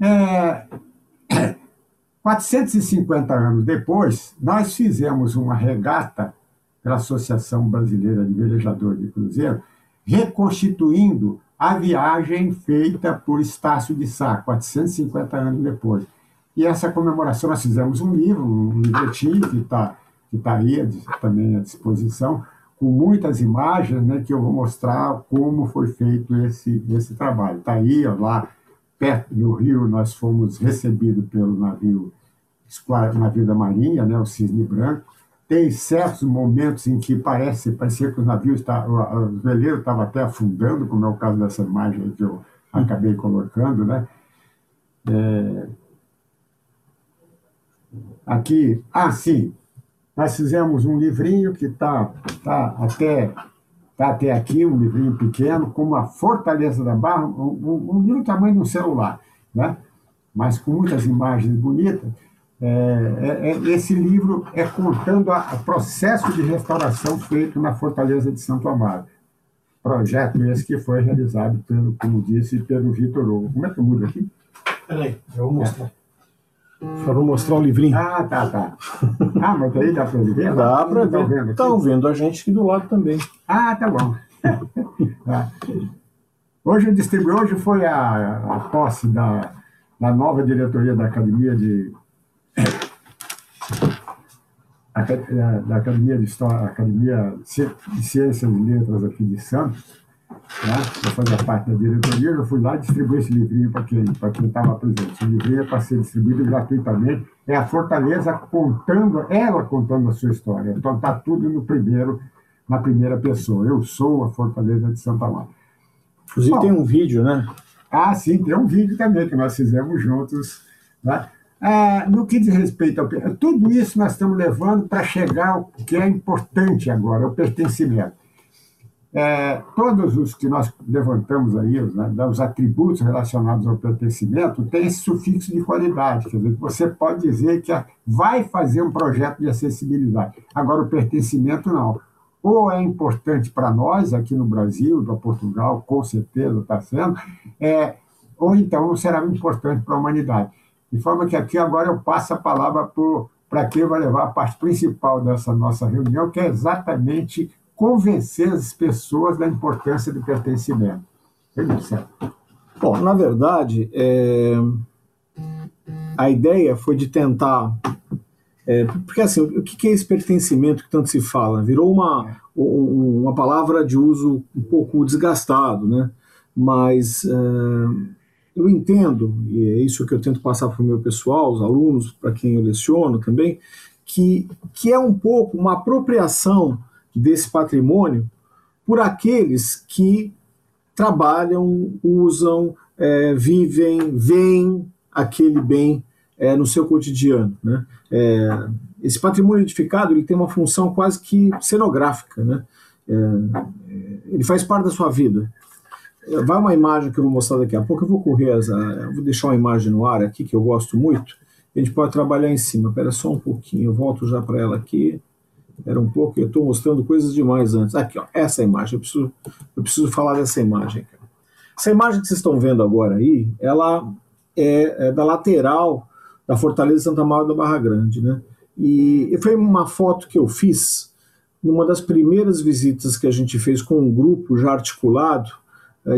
é, *coughs* 450 anos depois, nós fizemos uma regata pela Associação Brasileira de Velejadores de Cruzeiro, reconstituindo a viagem feita por Estácio de Sá, 450 anos depois. E essa comemoração, nós fizemos um livro, um livretinho que está que tá aí também à disposição, com muitas imagens né, que eu vou mostrar como foi feito esse, esse trabalho. Está aí, ó, lá perto do Rio, nós fomos recebidos pelo navio, navio da Marinha, né, o Cisne Branco. Tem certos momentos em que parece, parecia que o navio está, o, veleiro estava até afundando, como é o caso dessa imagem que eu acabei colocando, né? É... Aqui, ah, sim, nós fizemos um livrinho que está tá até, tá até aqui, um livrinho pequeno, com uma Fortaleza da Barra, um, um livro tamanho de um celular, né? mas com muitas imagens bonitas. É, é, é esse livro é contando o processo de restauração feito na Fortaleza de Santo Amaro. Projeto esse que foi realizado, pelo, como disse, pelo Vitor Hugo. Como é que muda aqui? Peraí, eu vou mostrar. É. Só vou mostrar o livrinho. Ah, tá, tá. Ah, mas aí dá para ver? *laughs* Dá para ver. Estão vendo, vendo a gente aqui do lado também. Ah, tá bom. Ah. *laughs* Hoje eu distribuí, hoje foi a, a posse da, da nova diretoria da Academia de da Academia de História, Academia de Ciências e Letras aqui de Santos, né? eu fazia parte da diretoria, eu fui lá distribuí esse livrinho para quem estava presente. O livrinho é para ser distribuído gratuitamente. É a Fortaleza contando, ela contando a sua história. Então está tudo no primeiro, na primeira pessoa. Eu sou a Fortaleza de Santa Marta. Inclusive Bom, tem um vídeo, né? Ah, sim, tem um vídeo também que nós fizemos juntos. Né? Ah, no que diz respeito ao. Tudo isso nós estamos levando para chegar ao que é importante agora, o pertencimento. É, todos os que nós levantamos aí, os, né, os atributos relacionados ao pertencimento, têm esse sufixo de qualidade. Quer dizer, você pode dizer que vai fazer um projeto de acessibilidade. Agora, o pertencimento não. Ou é importante para nós, aqui no Brasil, para Portugal, com certeza está sendo, é, ou então será importante para a humanidade. De forma que aqui agora eu passo a palavra para quem vai levar a parte principal dessa nossa reunião, que é exatamente convencer as pessoas da importância do pertencimento. Bom, na verdade, é... a ideia foi de tentar. É, porque assim, o que é esse pertencimento que tanto se fala? Virou uma, uma palavra de uso um pouco desgastado, né? Mas é, eu entendo, e é isso que eu tento passar para o meu pessoal, os alunos, para quem eu leciono também, que, que é um pouco uma apropriação desse patrimônio por aqueles que trabalham, usam, é, vivem, veem aquele bem é, no seu cotidiano. Né? É, esse patrimônio edificado ele tem uma função quase que cenográfica. Né? É, ele faz parte da sua vida. Vai uma imagem que eu vou mostrar daqui a pouco. Eu vou correr, eu vou deixar uma imagem no ar aqui que eu gosto muito. A gente pode trabalhar em cima. Espera só um pouquinho, eu volto já para ela aqui. Era um pouco, eu estou mostrando coisas demais antes. Aqui, ó, essa imagem, eu preciso, eu preciso falar dessa imagem. Essa imagem que vocês estão vendo agora aí, ela é, é da lateral da Fortaleza Santa Maria da Barra Grande, né? E foi uma foto que eu fiz numa das primeiras visitas que a gente fez com um grupo já articulado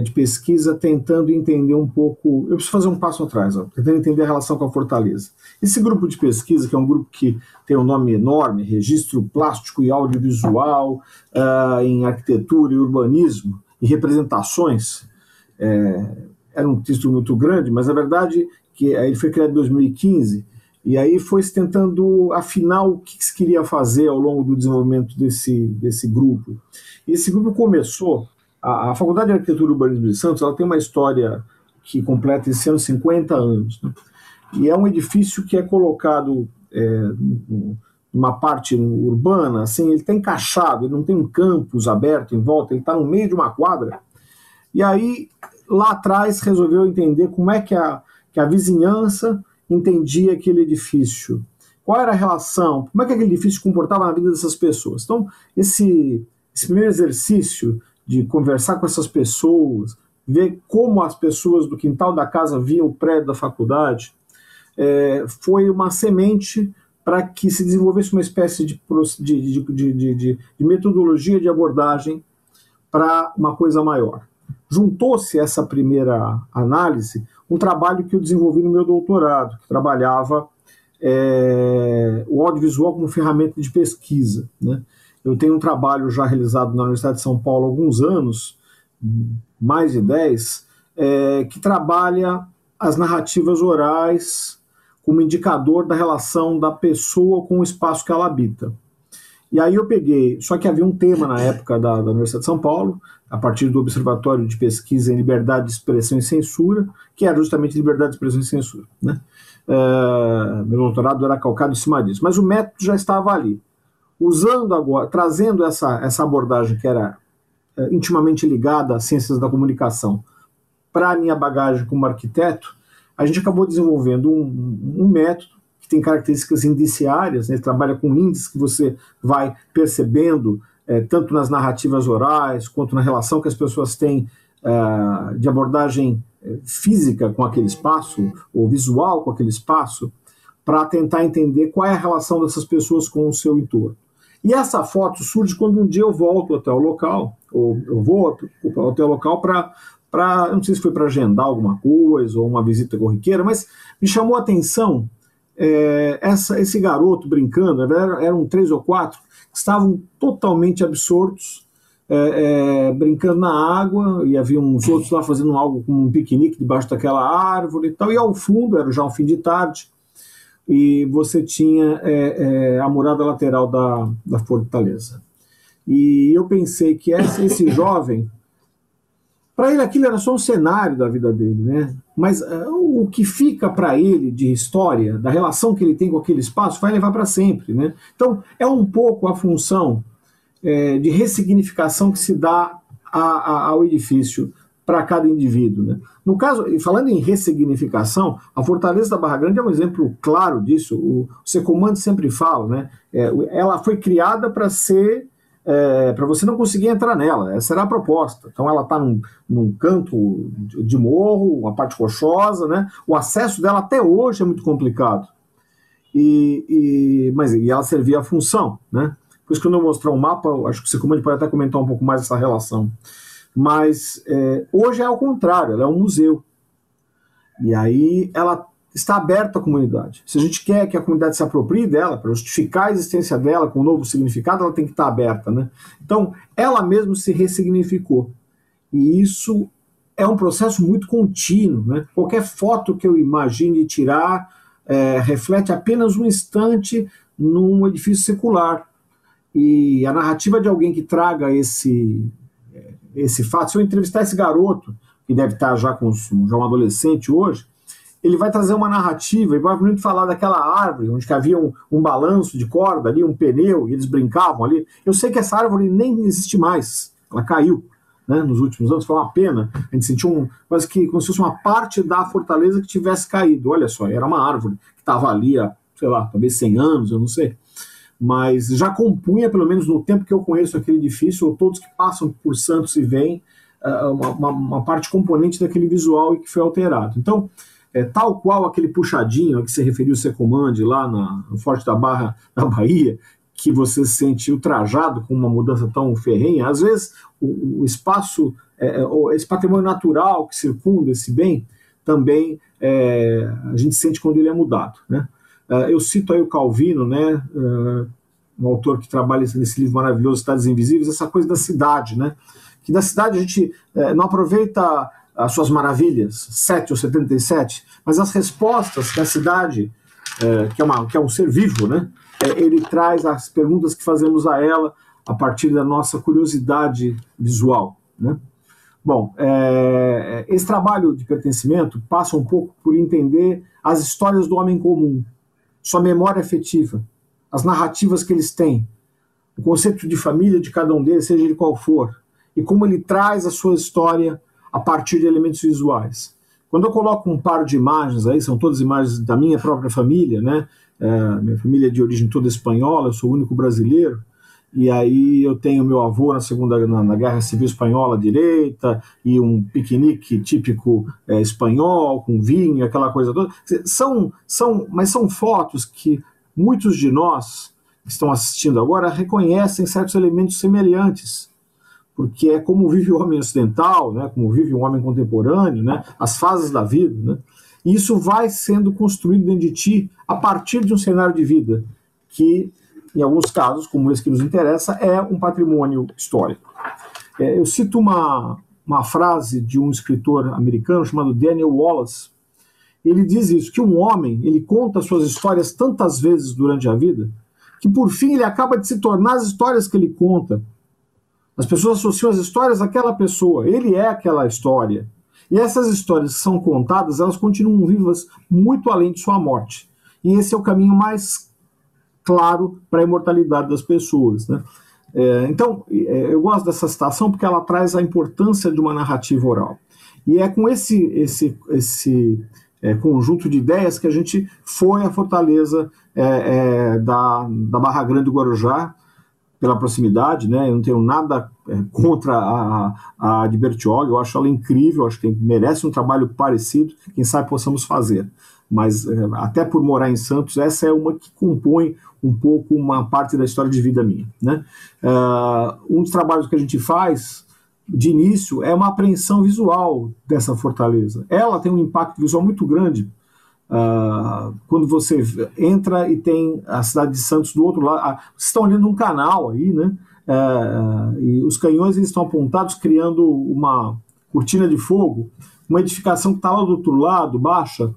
de pesquisa tentando entender um pouco. Eu preciso fazer um passo atrás, ó, tentando entender a relação com a Fortaleza. Esse grupo de pesquisa, que é um grupo que tem um nome enorme, Registro Plástico e Audiovisual uh, em Arquitetura e Urbanismo e Representações, é, era um texto muito grande, mas a verdade que ele foi criado em 2015 e aí foi se tentando afinar o que se queria fazer ao longo do desenvolvimento desse, desse grupo. Esse grupo começou a, a Faculdade de Arquitetura e Urbanismo de Santos ela tem uma história que completa esse ano 50 anos. Né? E é um edifício que é colocado é, numa parte urbana, assim, ele está encaixado, ele não tem um campus aberto em volta, ele está no meio de uma quadra. E aí, lá atrás, resolveu entender como é que a, que a vizinhança entendia aquele edifício. Qual era a relação? Como é que aquele edifício comportava na vida dessas pessoas? Então, esse, esse primeiro exercício de conversar com essas pessoas, ver como as pessoas do quintal da casa viam o prédio da faculdade, é, foi uma semente para que se desenvolvesse uma espécie de, de, de, de metodologia de abordagem para uma coisa maior. Juntou-se essa primeira análise um trabalho que eu desenvolvi no meu doutorado, que trabalhava é, o audiovisual como ferramenta de pesquisa. Né? Eu tenho um trabalho já realizado na Universidade de São Paulo há alguns anos, mais de 10, é, que trabalha as narrativas orais como indicador da relação da pessoa com o espaço que ela habita. E aí eu peguei, só que havia um tema na época da, da Universidade de São Paulo, a partir do Observatório de Pesquisa em Liberdade de Expressão e Censura, que era justamente liberdade de expressão e censura. Né? Uh, meu doutorado era calcado em cima disso, mas o método já estava ali. Usando agora, trazendo essa, essa abordagem que era uh, intimamente ligada às ciências da comunicação para a minha bagagem como arquiteto, a gente acabou desenvolvendo um, um método que tem características indiciárias, né? trabalha com índices que você vai percebendo é, tanto nas narrativas orais quanto na relação que as pessoas têm é, de abordagem é, física com aquele espaço, ou visual com aquele espaço, para tentar entender qual é a relação dessas pessoas com o seu entorno. E essa foto surge quando um dia eu volto até o local, ou eu vou até o local para para, não sei se foi para agendar alguma coisa ou uma visita corriqueira, mas me chamou a atenção é, essa, esse garoto brincando, verdade eram três ou quatro, que estavam totalmente absortos, é, é, brincando na água, e havia uns outros lá fazendo algo como um piquenique debaixo daquela árvore e tal, e ao fundo, era já um fim de tarde, e você tinha é, é, a murada lateral da, da fortaleza. E eu pensei que esse, esse *coughs* jovem para ele aquilo era só um cenário da vida dele, né? Mas uh, o que fica para ele de história, da relação que ele tem com aquele espaço, vai levar para sempre, né? Então é um pouco a função é, de ressignificação que se dá a, a, ao edifício para cada indivíduo, né? No caso, falando em ressignificação, a Fortaleza da Barra Grande é um exemplo claro disso. O, o Secomando sempre fala, né? É, ela foi criada para ser é, para você não conseguir entrar nela. Essa era a proposta. Então ela está num, num, canto de morro, uma parte rochosa, né? O acesso dela até hoje é muito complicado. E, e, mas e ela servia a função, né? Por isso que quando eu mostrar um mapa, acho que você pode até comentar um pouco mais essa relação. Mas é, hoje é ao contrário, ela é um museu. E aí ela está aberto à comunidade. Se a gente quer que a comunidade se aproprie dela, para justificar a existência dela com um novo significado, ela tem que estar aberta. Né? Então, ela mesma se ressignificou. E isso é um processo muito contínuo. Né? Qualquer foto que eu imagine tirar é, reflete apenas um instante num edifício secular. E a narrativa de alguém que traga esse, esse fato, se eu entrevistar esse garoto, que deve estar já com já um adolescente hoje, ele vai trazer uma narrativa e vai muito falar daquela árvore onde havia um, um, balanço de corda ali, um pneu, e eles brincavam ali. Eu sei que essa árvore nem existe mais, ela caiu né, nos últimos anos, foi uma pena. A gente sentiu um, quase que como se fosse uma parte da fortaleza que tivesse caído. Olha só, era uma árvore que estava ali há, sei lá, talvez 100 anos, eu não sei. Mas já compunha, pelo menos no tempo que eu conheço aquele edifício, ou todos que passam por Santos e vêm, ah, uma, uma, uma parte componente daquele visual e que foi alterado. Então, é, tal qual aquele puxadinho a que se referiu o Secomande lá na, no Forte da Barra, *laughs* na Bahia, que você se sente ultrajado com uma mudança tão ferrenha, às vezes o, o espaço, é, é esse patrimônio natural que circunda esse bem, também é, a gente sente quando ele é mudado. Né? É, eu cito aí o Calvino, né, é, um autor que trabalha nesse livro maravilhoso, Cidades Invisíveis, essa coisa da cidade, né? que da cidade a gente não aproveita as suas maravilhas, 7 ou 77, mas as respostas que a cidade, é, que, é uma, que é um ser vivo, né, é, ele traz as perguntas que fazemos a ela a partir da nossa curiosidade visual. Né? Bom, é, esse trabalho de pertencimento passa um pouco por entender as histórias do homem comum, sua memória afetiva, as narrativas que eles têm, o conceito de família de cada um deles, seja ele qual for, e como ele traz a sua história a partir de elementos visuais. Quando eu coloco um par de imagens aí, são todas imagens da minha própria família, né? É, minha família é de origem toda espanhola, eu sou o único brasileiro. E aí eu tenho meu avô na segunda na, na Guerra Civil Espanhola direita e um piquenique típico é, espanhol com vinho, aquela coisa toda. São são, mas são fotos que muitos de nós que estão assistindo agora reconhecem certos elementos semelhantes, porque é como vive o homem ocidental, né, como vive o homem contemporâneo, né, as fases da vida. Né, e isso vai sendo construído dentro de ti a partir de um cenário de vida que, em alguns casos, como esse que nos interessa, é um patrimônio histórico. É, eu cito uma, uma frase de um escritor americano chamado Daniel Wallace. Ele diz isso, que um homem, ele conta suas histórias tantas vezes durante a vida, que por fim ele acaba de se tornar as histórias que ele conta. As pessoas associam as histórias àquela pessoa, ele é aquela história. E essas histórias que são contadas, elas continuam vivas muito além de sua morte. E esse é o caminho mais claro para a imortalidade das pessoas. Né? É, então, é, eu gosto dessa citação porque ela traz a importância de uma narrativa oral. E é com esse, esse, esse é, conjunto de ideias que a gente foi à fortaleza é, é, da, da Barra Grande do Guarujá, pela proximidade, né? Eu não tenho nada é, contra a, a, de Bertioga, eu acho ela incrível, acho que merece um trabalho parecido, quem sabe possamos fazer. Mas até por morar em Santos, essa é uma que compõe um pouco uma parte da história de vida minha. Né? Uh, um dos trabalhos que a gente faz de início é uma apreensão visual dessa fortaleza. Ela tem um impacto visual muito grande uh, quando você entra e tem a cidade de Santos do outro lado. Vocês estão olhando um canal aí, né? Uh, e os canhões estão apontados criando uma cortina de fogo, uma edificação que está lá do outro lado, baixa,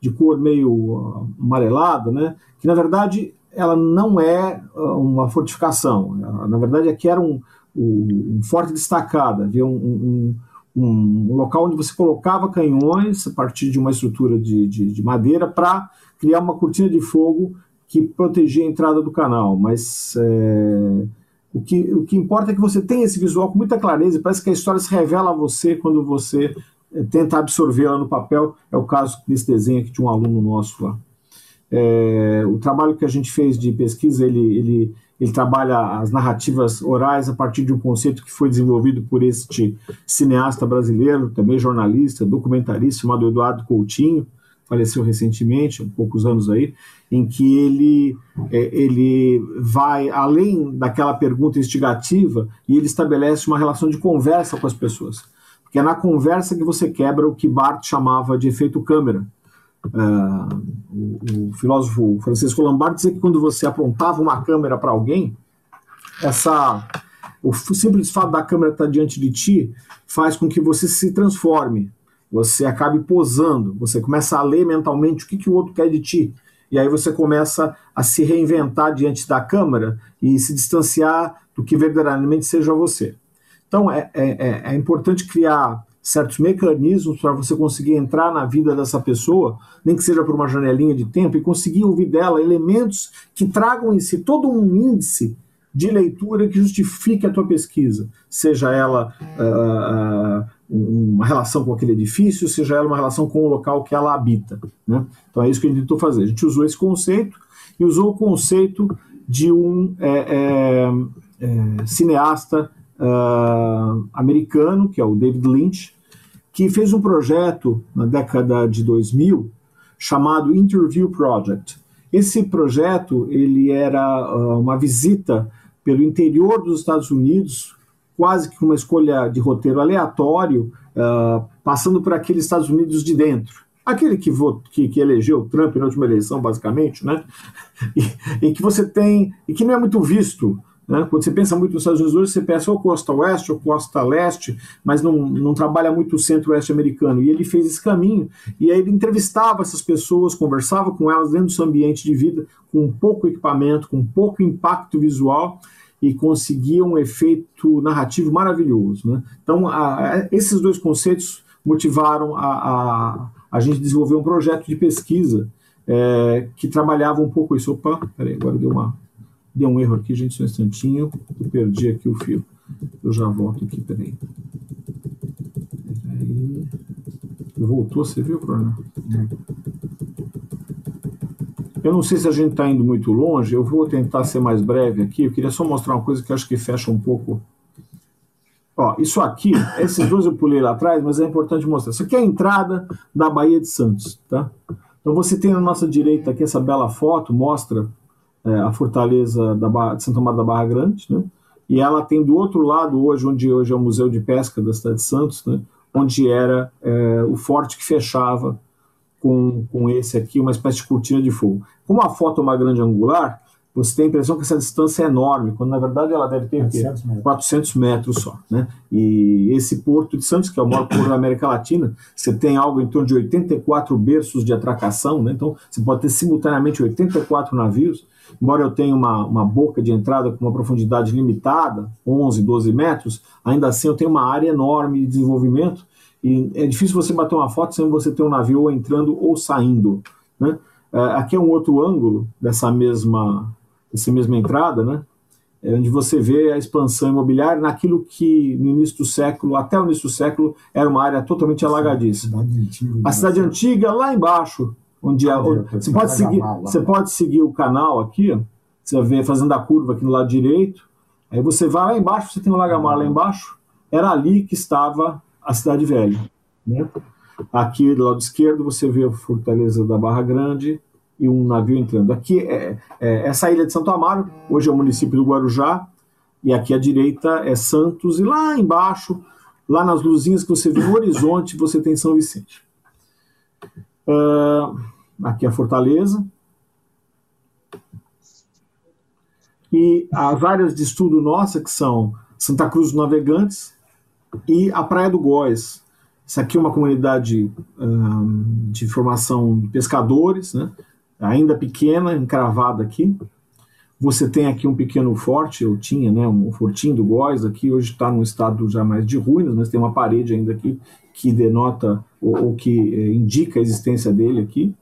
de cor meio amarelada, né? Que na verdade ela não é ah, uma fortificação. Na verdade, aqui era um, um, forte destacado, havia um, um, um, local onde você colocava canhões a partir de uma estrutura de, de, de madeira para criar uma cortina de fogo que protegia a entrada do canal. Mas é, o, que, o que importa é que você tenha esse visual com muita clareza. Parece que a história se revela a você quando você é, tenta absorvê-la no papel. É o caso desse desenho aqui de um aluno nosso lá. É, o trabalho que a gente fez de pesquisa, ele, ele, ele trabalha as narrativas orais a partir de um conceito que foi desenvolvido por este cineasta brasileiro, também jornalista, documentarista, chamado Eduardo Coutinho, faleceu recentemente, há poucos anos aí, em que ele, é, ele vai além daquela pergunta instigativa e ele estabelece uma relação de conversa com as pessoas. Porque é na conversa que você quebra o que Barthes chamava de efeito câmera Uh, o, o, filósofo Francisco Lombardi dizia que quando você apontava uma câmera para alguém, essa o simples fato da câmera estar diante de ti faz com que você se transforme, você acabe posando, você começa a ler mentalmente o que, que o outro quer de ti. E aí você começa a se reinventar diante da câmera e se distanciar do que verdadeiramente seja você. Então é, é, é, é importante criar certos mecanismos para você conseguir entrar na vida dessa pessoa, nem que seja por uma janelinha de tempo, e conseguir ouvir dela elementos que tragam em si todo um índice de leitura que justifique a tua pesquisa, seja ela uh, uma relação com aquele edifício, seja ela uma relação com o local que ela habita. Né? Então é isso que a gente tentou fazer. A gente usou esse conceito e usou o conceito de um é, é, é, cineasta uh, americano, que é o David Lynch, que fez um projeto na década de 2000 chamado Interview Project. Esse projeto ele era uh, uma visita pelo interior dos Estados Unidos, quase que uma escolha de roteiro aleatório, uh, passando por aqueles Estados Unidos de dentro. Aquele que, votou, que, que elegeu Trump na última eleição, basicamente, né? *laughs* E, que você tem, e que não é muito visto né? Quando você pensa muito nos Estados Unidos hoje, você pensa ou costa oeste ou costa leste, mas não, não trabalha muito o centro-oeste americano. E ele fez esse caminho, e aí ele entrevistava essas pessoas, conversava com elas dentro do seu ambiente de vida, com pouco equipamento, com pouco impacto visual, e conseguia um efeito narrativo maravilhoso. Né? Então, a, esses dois conceitos motivaram a, a, a gente desenvolver um projeto de pesquisa é, que trabalhava um pouco isso. Opa, peraí, agora deu uma Deu um erro aqui, gente, só um instantinho. Eu perdi aqui o fio. Eu já volto aqui, peraí. Peraí. Voltou, você viu, Bruno? Eu não sei se a gente está indo muito longe, eu vou tentar ser mais breve aqui. Eu queria só mostrar uma coisa que acho que fecha um pouco. Ó, isso aqui, esses dois eu pulei lá atrás, mas é importante mostrar. Isso aqui é a entrada da Baía de Santos, tá? Então você tem na nossa direita aqui essa bela foto, mostra é, a fortaleza da Barra, de Santa Maria da Barra Grande, né? E ela tem do outro lado hoje, onde hoje é o Museu de Pesca da cidade de Santos, né? Onde era é, o forte que fechava com, com esse aqui, uma espécie de cortina de fogo. Como a foto é uma grande angular, você tem a impressão que essa distância é enorme, quando na verdade ela deve ter 400 metros, 400 metros só. Né? E esse porto de Santos, que é o maior porto da América Latina, você tem algo em torno de 84 berços de atracação, né? então você pode ter simultaneamente 84 navios, embora eu tenha uma, uma boca de entrada com uma profundidade limitada, 11, 12 metros, ainda assim eu tenho uma área enorme de desenvolvimento, e é difícil você bater uma foto sem você ter um navio entrando ou saindo. Né? É, aqui é um outro ângulo dessa mesma essa mesma entrada, né? É onde você vê a expansão imobiliária naquilo que no início do século, até o início do século, era uma área totalmente alagadiça. A cidade antiga, lá embaixo, onde, você pode seguir, você pode seguir o canal aqui, você vê fazendo a curva aqui no lado direito. Aí você vai lá embaixo, você tem o Lagamar lá embaixo. Era ali que estava a cidade velha, né? Aqui do lado esquerdo você vê a fortaleza da Barra Grande, e um navio entrando. Aqui é, é, essa ilha de Santo Amaro, hoje é o município do Guarujá, e aqui à direita é Santos, e lá embaixo, lá nas luzinhas que você vê no horizonte, você tem São Vicente. Uh, aqui é a Fortaleza. E as áreas de estudo nossa, que são Santa Cruz dos Navegantes e a Praia do Góis. Isso aqui é uma comunidade de formação de pescadores, né? ainda pequena, encravada aqui. Você tem aqui um pequeno forte, eu tinha, né, um fortinho do Góis aqui, hoje está num estado já mais de ruínas, mas tem uma parede ainda aqui que denota ou, ou que eh, indica a existência dele aqui.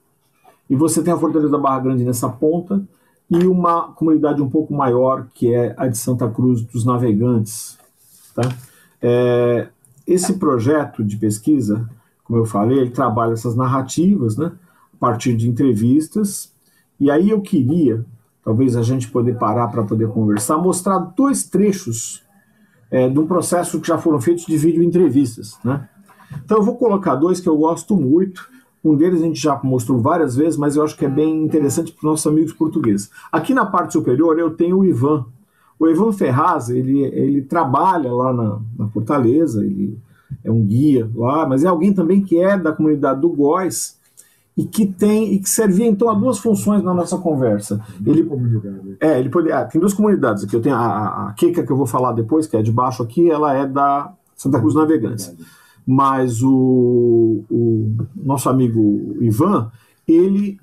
E você tem a Fortaleza da Barra Grande nessa ponta e uma comunidade um pouco maior que é a de Santa Cruz dos Navegantes. Tá? É, esse projeto de pesquisa, como eu falei, ele trabalha essas narrativas, né? partir de entrevistas. E aí eu queria, talvez a gente poder parar para poder conversar, mostrar dois trechos é, de um processo que já foram feitos de vídeo entrevistas. Né? Então eu vou colocar dois que eu gosto muito. Um deles a gente já mostrou várias vezes, mas eu acho que é bem interessante para os nossos amigos portugueses. Aqui na parte superior eu tenho o Ivan. O Ivan Ferraz, ele, ele trabalha lá na, na Fortaleza, ele é um guia lá, mas é alguém também que é da comunidade do Góis, e que tem e que servia então a duas funções na nossa conversa. Ele é, ele pode, ah, tem duas comunidades aqui. Eu tenho a, a, a Kika que eu vou falar depois, que é de baixo aqui, ela é da Santa Cruz Navegantes. Mas o, o nosso amigo Ivan, ele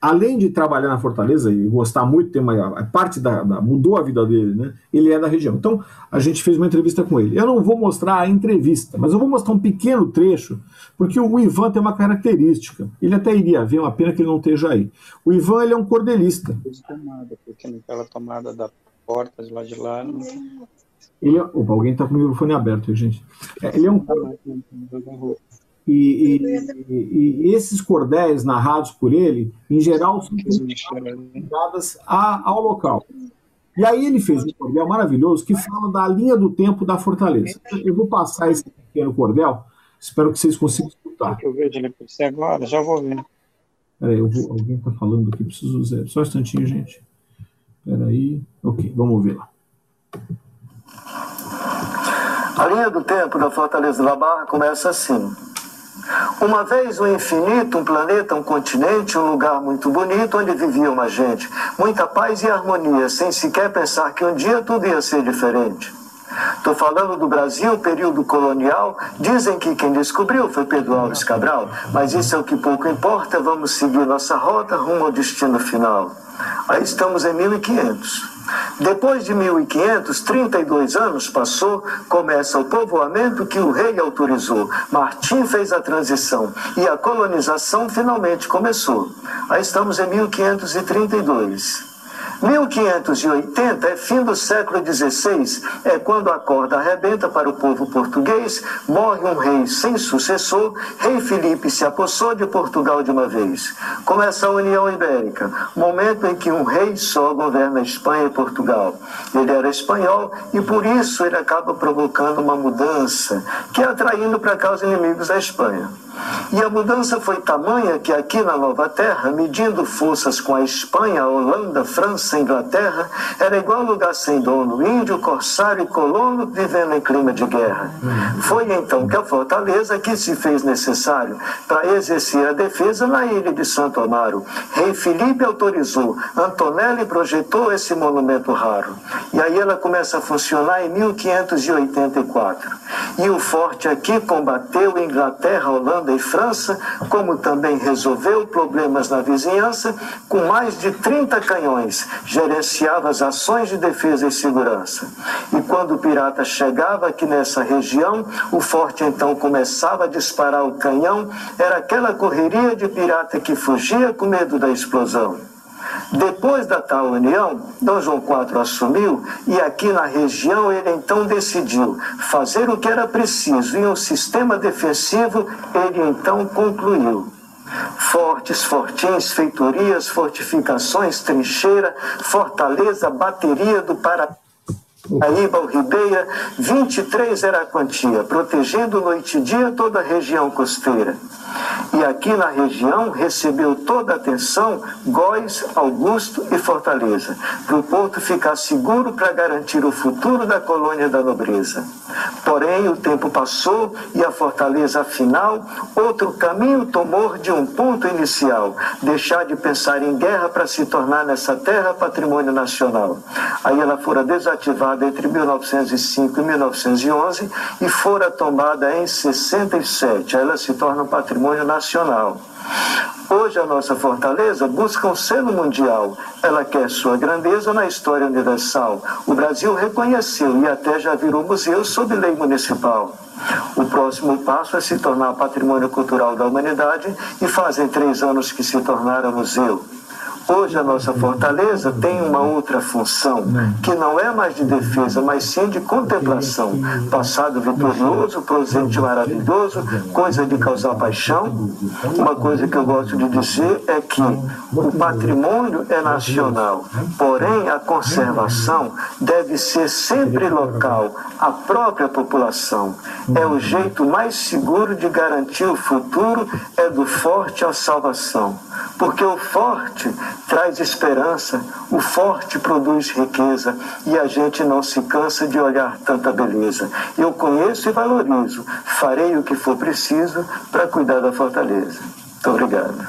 além de trabalhar na Fortaleza e gostar muito, tem uma parte da, da, mudou a vida dele, né? Ele é da região. Então a gente fez uma entrevista com ele. Eu não vou mostrar a entrevista, mas eu vou mostrar um pequeno trecho, porque o Ivan tem uma característica. Ele até iria ver, uma pena que ele não esteja aí. O Ivan ele é um cordelista. Porque naquela tomada da porta de lá de lá. Não... Ele é, opa, alguém está com o microfone aberto, gente. É, ele é um e, e, e, esses cordéis narrados por ele, em geral, são ligadas ao local. E aí ele fez um cordel maravilhoso que fala da linha do tempo da fortaleza. Eu vou passar esse pequeno cordel, espero que vocês consigam escutar. Eu vejo ele você agora, já vou ver. Peraí, vou, alguém está falando aqui, preciso ver. Só um instantinho, gente. Peraí. Ok, vamos ver lá. A linha do tempo da Fortaleza da Barra começa assim. Uma vez o infinito, um planeta, um continente, um lugar muito bonito onde vivia uma gente, muita paz e harmonia, sem sequer pensar que um dia tudo ia ser diferente. Estou falando do Brasil, período colonial. Dizem que quem descobriu foi Pedro Alves Cabral, mas isso é o que pouco importa. Vamos seguir nossa rota rumo ao destino final. Aí estamos em 1500. Depois de 1500, 32 anos passou, começa o povoamento que o rei autorizou. Martim fez a transição e a colonização finalmente começou. Aí estamos em 1532. 1580 é fim do século XVI, é quando a corda arrebenta para o povo português, morre um rei sem sucessor, rei Filipe se apossou de Portugal de uma vez. Começa a União Ibérica, momento em que um rei só governa Espanha e Portugal. Ele era espanhol e por isso ele acaba provocando uma mudança que é atraindo para cá os inimigos da Espanha. E a mudança foi tamanha que aqui na Nova Terra, medindo forças com a Espanha, a Holanda, França, Inglaterra, era igual lugar sem dono, índio, corsário e colono vivendo em clima de guerra. Foi então que a fortaleza que se fez necessário para exercer a defesa na ilha de Santo Amaro. Rei Felipe autorizou, Antonelli projetou esse monumento raro. E aí ela começa a funcionar em 1584. E o forte aqui combateu Inglaterra, Holanda e França, como também resolveu problemas na vizinhança, com mais de 30 canhões, gerenciava as ações de defesa e segurança. E quando o pirata chegava aqui nessa região, o forte então começava a disparar o canhão, era aquela correria de pirata que fugia com medo da explosão. Depois da tal união, Dom João IV assumiu e aqui na região ele então decidiu fazer o que era preciso e um sistema defensivo ele então concluiu. Fortes, fortins, feitorias, fortificações, trincheira, fortaleza, bateria do Paraná. Aíba, Ribeira, 23 era a quantia, protegendo noite e dia toda a região costeira. E aqui na região recebeu toda a atenção Góis, Augusto e Fortaleza, para o porto ficar seguro para garantir o futuro da colônia da nobreza. Porém, o tempo passou e a fortaleza, afinal, outro caminho tomou de um ponto inicial, deixar de pensar em guerra para se tornar nessa terra patrimônio nacional. Aí ela fora desativada entre 1905 e 1911 e fora tombada em 67. Aí ela se torna um patrimônio nacional. Hoje a nossa fortaleza busca um selo mundial. Ela quer sua grandeza na história universal. O Brasil reconheceu e até já virou museu sob lei municipal. O próximo passo é se tornar patrimônio cultural da humanidade e fazem três anos que se tornaram museu. Hoje a nossa fortaleza tem uma outra função, que não é mais de defesa, mas sim de contemplação. Passado vitorioso, presente maravilhoso, coisa de causar paixão. Uma coisa que eu gosto de dizer é que o patrimônio é nacional, porém a conservação deve ser sempre local, a própria população. É o jeito mais seguro de garantir o futuro, é do forte à salvação. Porque o forte traz esperança, o forte produz riqueza e a gente não se cansa de olhar tanta beleza. Eu conheço e valorizo, farei o que for preciso para cuidar da fortaleza. Muito obrigado.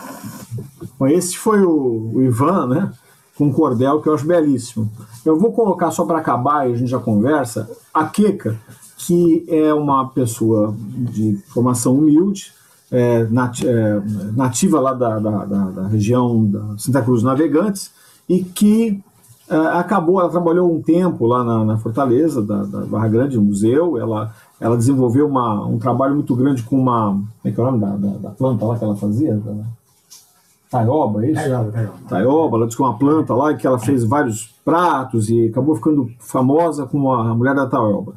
Bom, esse foi o, Ivan, né? Com um cordel que eu acho belíssimo. Eu vou colocar só para acabar e a gente já conversa a Keka, que é uma pessoa de formação humilde, é, nat, é, nativa lá da, da, da, da, região da Santa Cruz Navegantes e que é, acabou, ela trabalhou um tempo lá na, na Fortaleza, da, Barra Grande, no museu, ela, ela desenvolveu uma, um trabalho muito grande com uma, como é que é o nome da, da, planta lá que ela fazia? Taioba, é isso? Taioba, taioba. taioba, ela disse que uma planta lá que ela fez vários pratos e acabou ficando famosa como a mulher da taioba.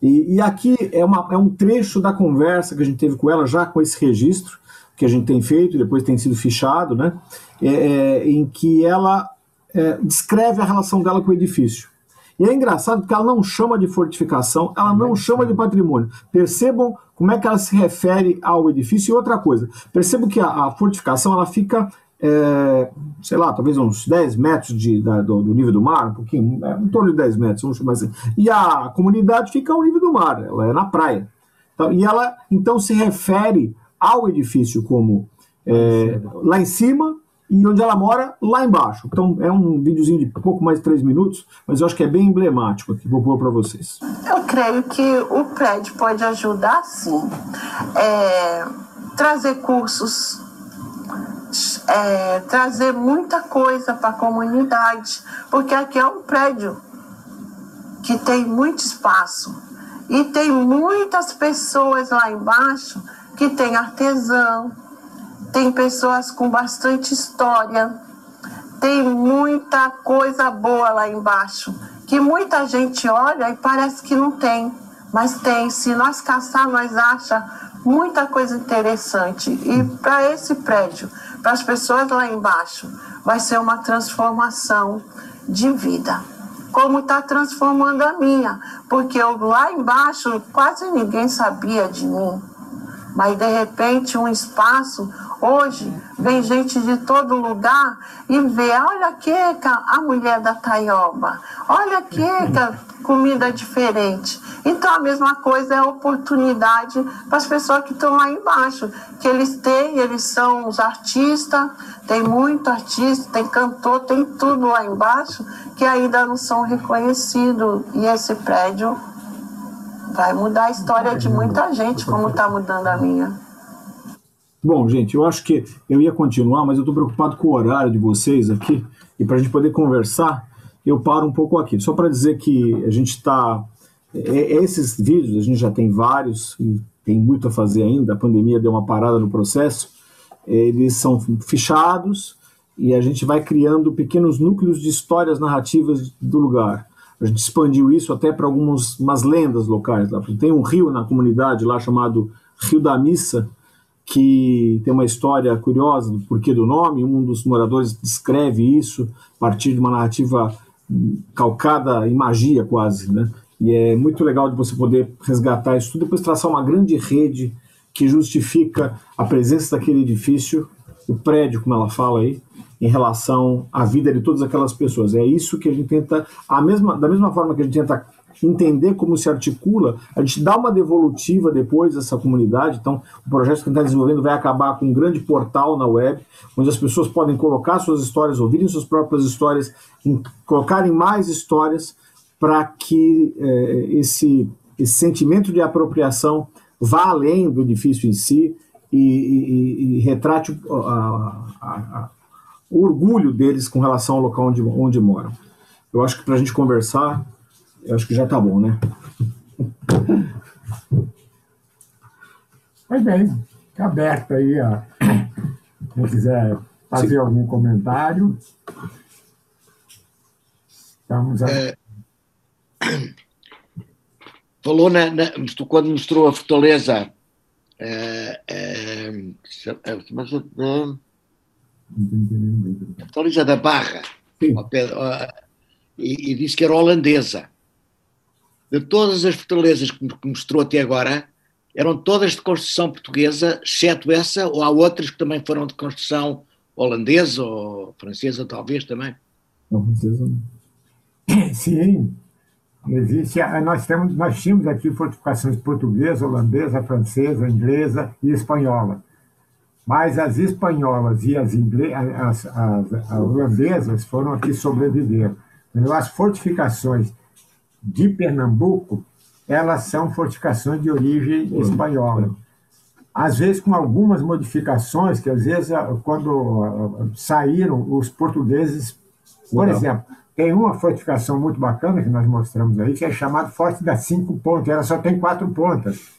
E, e aqui é, uma, é um trecho da conversa que a gente teve com ela, já com esse registro que a gente tem feito, e depois tem sido fichado, né? É, é, em que ela é, descreve a relação dela com o edifício. E é engraçado porque ela não chama de fortificação, ela não chama de patrimônio. Percebam como é que ela se refere ao edifício. E outra coisa, percebam que a, a fortificação ela fica é, sei lá, talvez uns 10 metros de, da, do, do, nível do mar, um pouquinho, é, em torno de 10 metros, vamos chamar assim. E a comunidade fica ao nível do mar, ela é na praia. Então, e ela então se refere ao edifício como é, lá em cima e onde ela mora, lá embaixo. Então é um videozinho de pouco mais de 3 minutos, mas eu acho que é bem emblemático aqui, vou pôr para vocês. Eu creio que o prédio pode ajudar sim. É, trazer cursos é, trazer muita coisa para a comunidade, porque aqui é um prédio que tem muito espaço e tem muitas pessoas lá embaixo que tem artesão, tem pessoas com bastante história, tem muita coisa boa lá embaixo que muita gente olha e parece que não tem, mas tem. Se nós caçar, nós acha muita coisa interessante. E para esse prédio para as pessoas lá embaixo, vai ser uma transformação de vida. Como está transformando a minha, porque eu, lá embaixo quase ninguém sabia de mim. Mas de repente um espaço, hoje vem gente de todo lugar e vê, olha que a mulher da Taioba, olha que comida diferente. Então a mesma coisa é oportunidade para as pessoas que estão lá embaixo, que eles têm, eles são os artistas, tem muito artista, tem cantor, tem tudo lá embaixo que ainda não são reconhecidos. E esse prédio vai mudar a história de muita gente, como está mudando a minha. Bom, gente, eu acho que eu ia continuar, mas eu estou preocupado com o horário de vocês aqui. E para a gente poder conversar, eu paro um pouco aqui. Só para dizer que a gente está. É, é, esses vídeos, a gente já tem vários, e tem muito a fazer ainda. A pandemia deu uma parada no processo. Eles são fichados e a gente vai criando pequenos núcleos de histórias narrativas do lugar. A gente expandiu isso até para algumas lendas locais. Lá. Tem um rio na comunidade lá chamado Rio da Missa, que tem uma história curiosa do porquê do nome. Um dos moradores descreve isso a partir de uma narrativa calcada em magia quase, né? E é muito legal de você poder resgatar isso tudo depois traçar uma grande rede que justifica a presença daquele edifício, o prédio, como ela fala aí, em relação à vida de todas aquelas pessoas. É isso que a gente tenta, a mesma, da mesma forma que a gente tenta entender como se articula, a gente dá uma devolutiva depois dessa comunidade. Então, o projeto que a gente está desenvolvendo vai acabar com um grande portal na web, onde as pessoas podem colocar suas histórias, ouvirem suas próprias histórias, colocarem mais histórias para que é, esse, esse sentimento de apropriação vá além do edifício em si e, e, e retrate a, a, o orgulho deles com relação ao local onde, onde moram. Eu acho que para a gente conversar, eu acho que já está bom, né? *laughs* Pois bem, está aberto aí. Ó. Quem quiser fazer Sim. algum comentário. Estamos a... É, *clears throat* falou na, na, quando mostrou a fortaleza. É, é, mas, é, a fortaleza da Barra e, e, disse que era holandesa. De todas as fortalezas que, mostrou até agora, eram todas de construção portuguesa, exceto essa, ou há outras que também foram de construção holandesa ou francesa, talvez também? Não, francesa *coughs* Sim, existe. Nós, temos, nós tínhamos aqui fortificações portuguesa, holandesa, francesa, inglesa e espanhola. Mas as espanholas e as, ingle... as, as, as holandesas foram aqui sobreviver. As fortificações de Pernambuco, elas são fortificações de origem espanhola. Às vezes com algumas modificações, que às vezes quando saíram os portugueses, por exemplo, tem uma fortificação muito bacana que nós mostramos aí, que é chamado Forte das Cinco Pontas. Ela só tem quatro pontas.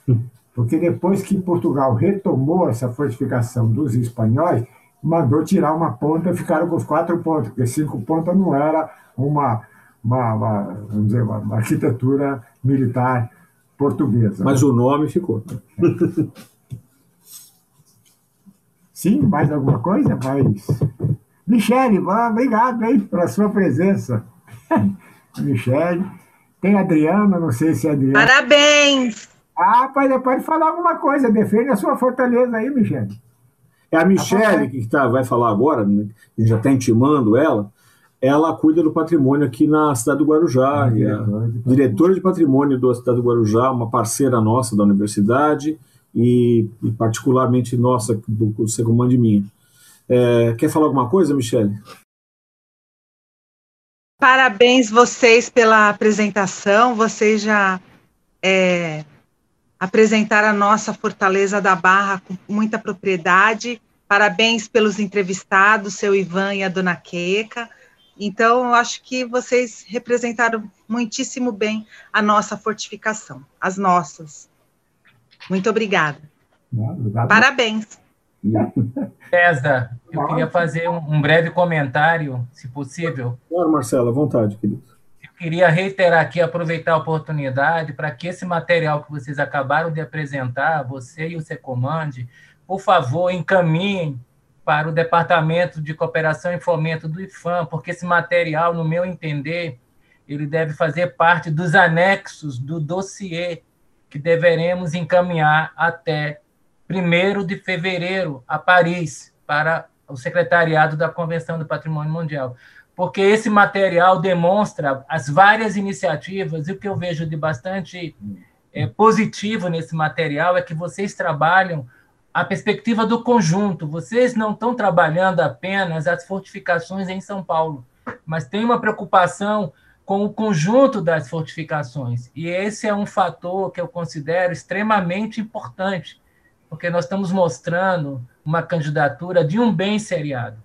Porque depois que Portugal retomou essa fortificação dos espanhóis, mandou tirar uma ponta e ficaram com os quatro pontos, porque cinco pontas não era uma, uma, uma vamos dizer, uma arquitetura militar portuguesa. Mas né? o nome ficou. É. *laughs* Sim, mais alguma coisa? Mais. Michele, obrigado aí pela sua presença. *laughs* Michele. Tem a Adriana, não sei se é Adriana. Parabéns! Ah, pode, pode falar alguma coisa, defende a sua fortaleza aí, Michele. É a Michele que tá, vai falar agora, né? a gente já está intimando ela. Ela cuida do patrimônio aqui na cidade do Guarujá, ah, diretora, de diretora de patrimônio da cidade do Guarujá, uma parceira nossa da universidade e, e particularmente nossa, do, do Secomando de minha. É, quer falar alguma coisa, Michele? Parabéns vocês pela apresentação. Vocês já é, apresentaram a nossa Fortaleza da Barra com muita propriedade. Parabéns pelos entrevistados, seu Ivan e a dona Queca. Então, eu acho que vocês representaram muitíssimo bem a nossa fortificação, as nossas. Muito obrigada. Parabéns. César, eu queria fazer um, um breve comentário, se possível. Claro, Marcelo, à vontade, querido. Queria reiterar aqui, aproveitar a oportunidade para que esse material que vocês acabaram de apresentar, você e o Secomande, por favor, encaminhem para o Departamento de Cooperação e Fomento do IFAM, porque esse material, no meu entender, ele deve fazer parte dos anexos do dossiê que deveremos encaminhar até 1 de fevereiro, a Paris, para o secretariado da Convenção do Patrimônio Mundial. Porque esse material demonstra as várias iniciativas, e o que eu vejo de bastante é, positivo nesse material é que vocês trabalham a perspectiva do conjunto. Vocês não estão trabalhando apenas as fortificações em São Paulo, mas tem uma preocupação com o conjunto das fortificações. E esse é um fator que eu considero extremamente importante, porque nós estamos mostrando uma candidatura de um bem seriado.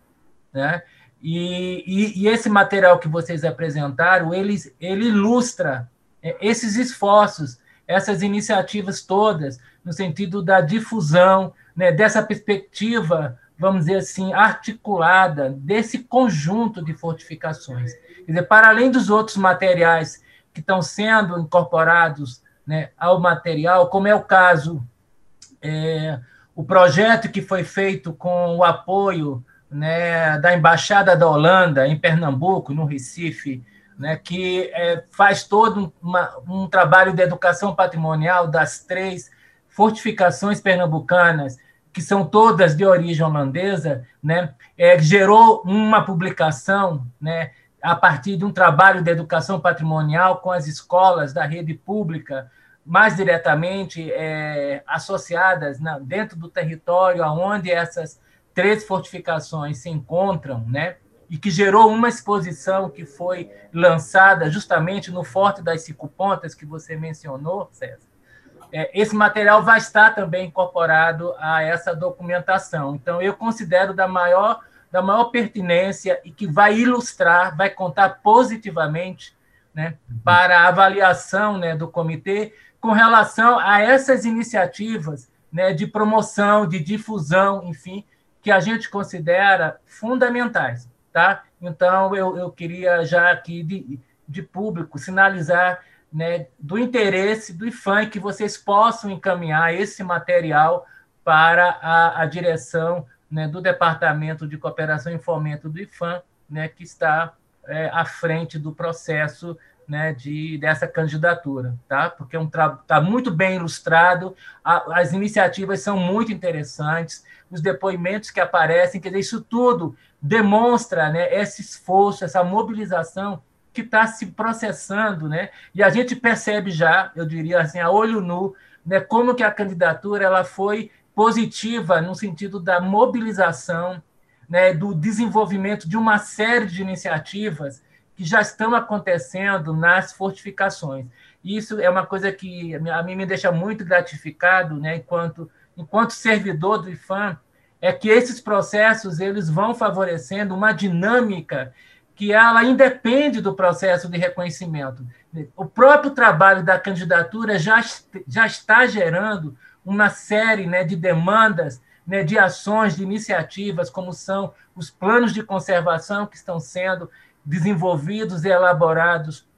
Né? E, e, e esse material que vocês apresentaram, ele, ele ilustra é, esses esforços, essas iniciativas todas, no sentido da difusão, né, dessa perspectiva, vamos dizer assim, articulada, desse conjunto de fortificações. Quer dizer, para além dos outros materiais que estão sendo incorporados né, ao material, como é o caso, é, o projeto que foi feito com o apoio né, da Embaixada da Holanda em Pernambuco, no Recife, né, que é, faz todo uma, um trabalho de educação patrimonial das três fortificações pernambucanas, que são todas de origem holandesa, né, é, gerou uma publicação né, a partir de um trabalho de educação patrimonial com as escolas da rede pública, mais diretamente é, associadas dentro do território aonde essas três fortificações se encontram, né? E que gerou uma exposição que foi lançada justamente no Forte das Cinco Pontas, que você mencionou, César. É, esse material vai estar também incorporado a essa documentação. Então, eu considero da maior da maior pertinência e que vai ilustrar, vai contar positivamente né, para a avaliação né, do comitê com relação a essas iniciativas né, de promoção, de difusão, enfim, que a gente considera fundamentais. Tá? Então, eu, eu queria já aqui de, de público sinalizar né, do interesse do IFAM que vocês possam encaminhar esse material para a, a direção né, do Departamento de Cooperação e Fomento do IFAM, né, que está é, à frente do processo né, de, dessa candidatura, tá? porque é um está muito bem ilustrado, a, as iniciativas são muito interessantes, os depoimentos que aparecem, quer dizer, isso tudo demonstra né, esse esforço, essa mobilização que está se processando, né? E a gente percebe já, eu diria assim, a olho nu, né, como que a candidatura ela foi positiva no sentido da mobilização, né, do desenvolvimento de uma série de iniciativas que já estão acontecendo nas fortificações. Isso é uma coisa que a mim me deixa muito gratificado, né, enquanto enquanto servidor do IFAM, é que esses processos eles vão favorecendo uma dinâmica que ela independe do processo de reconhecimento. O próprio trabalho da candidatura já, já está gerando uma série né, de demandas, né, de ações, de iniciativas, como são os planos de conservação que estão sendo desenvolvidos e elaborados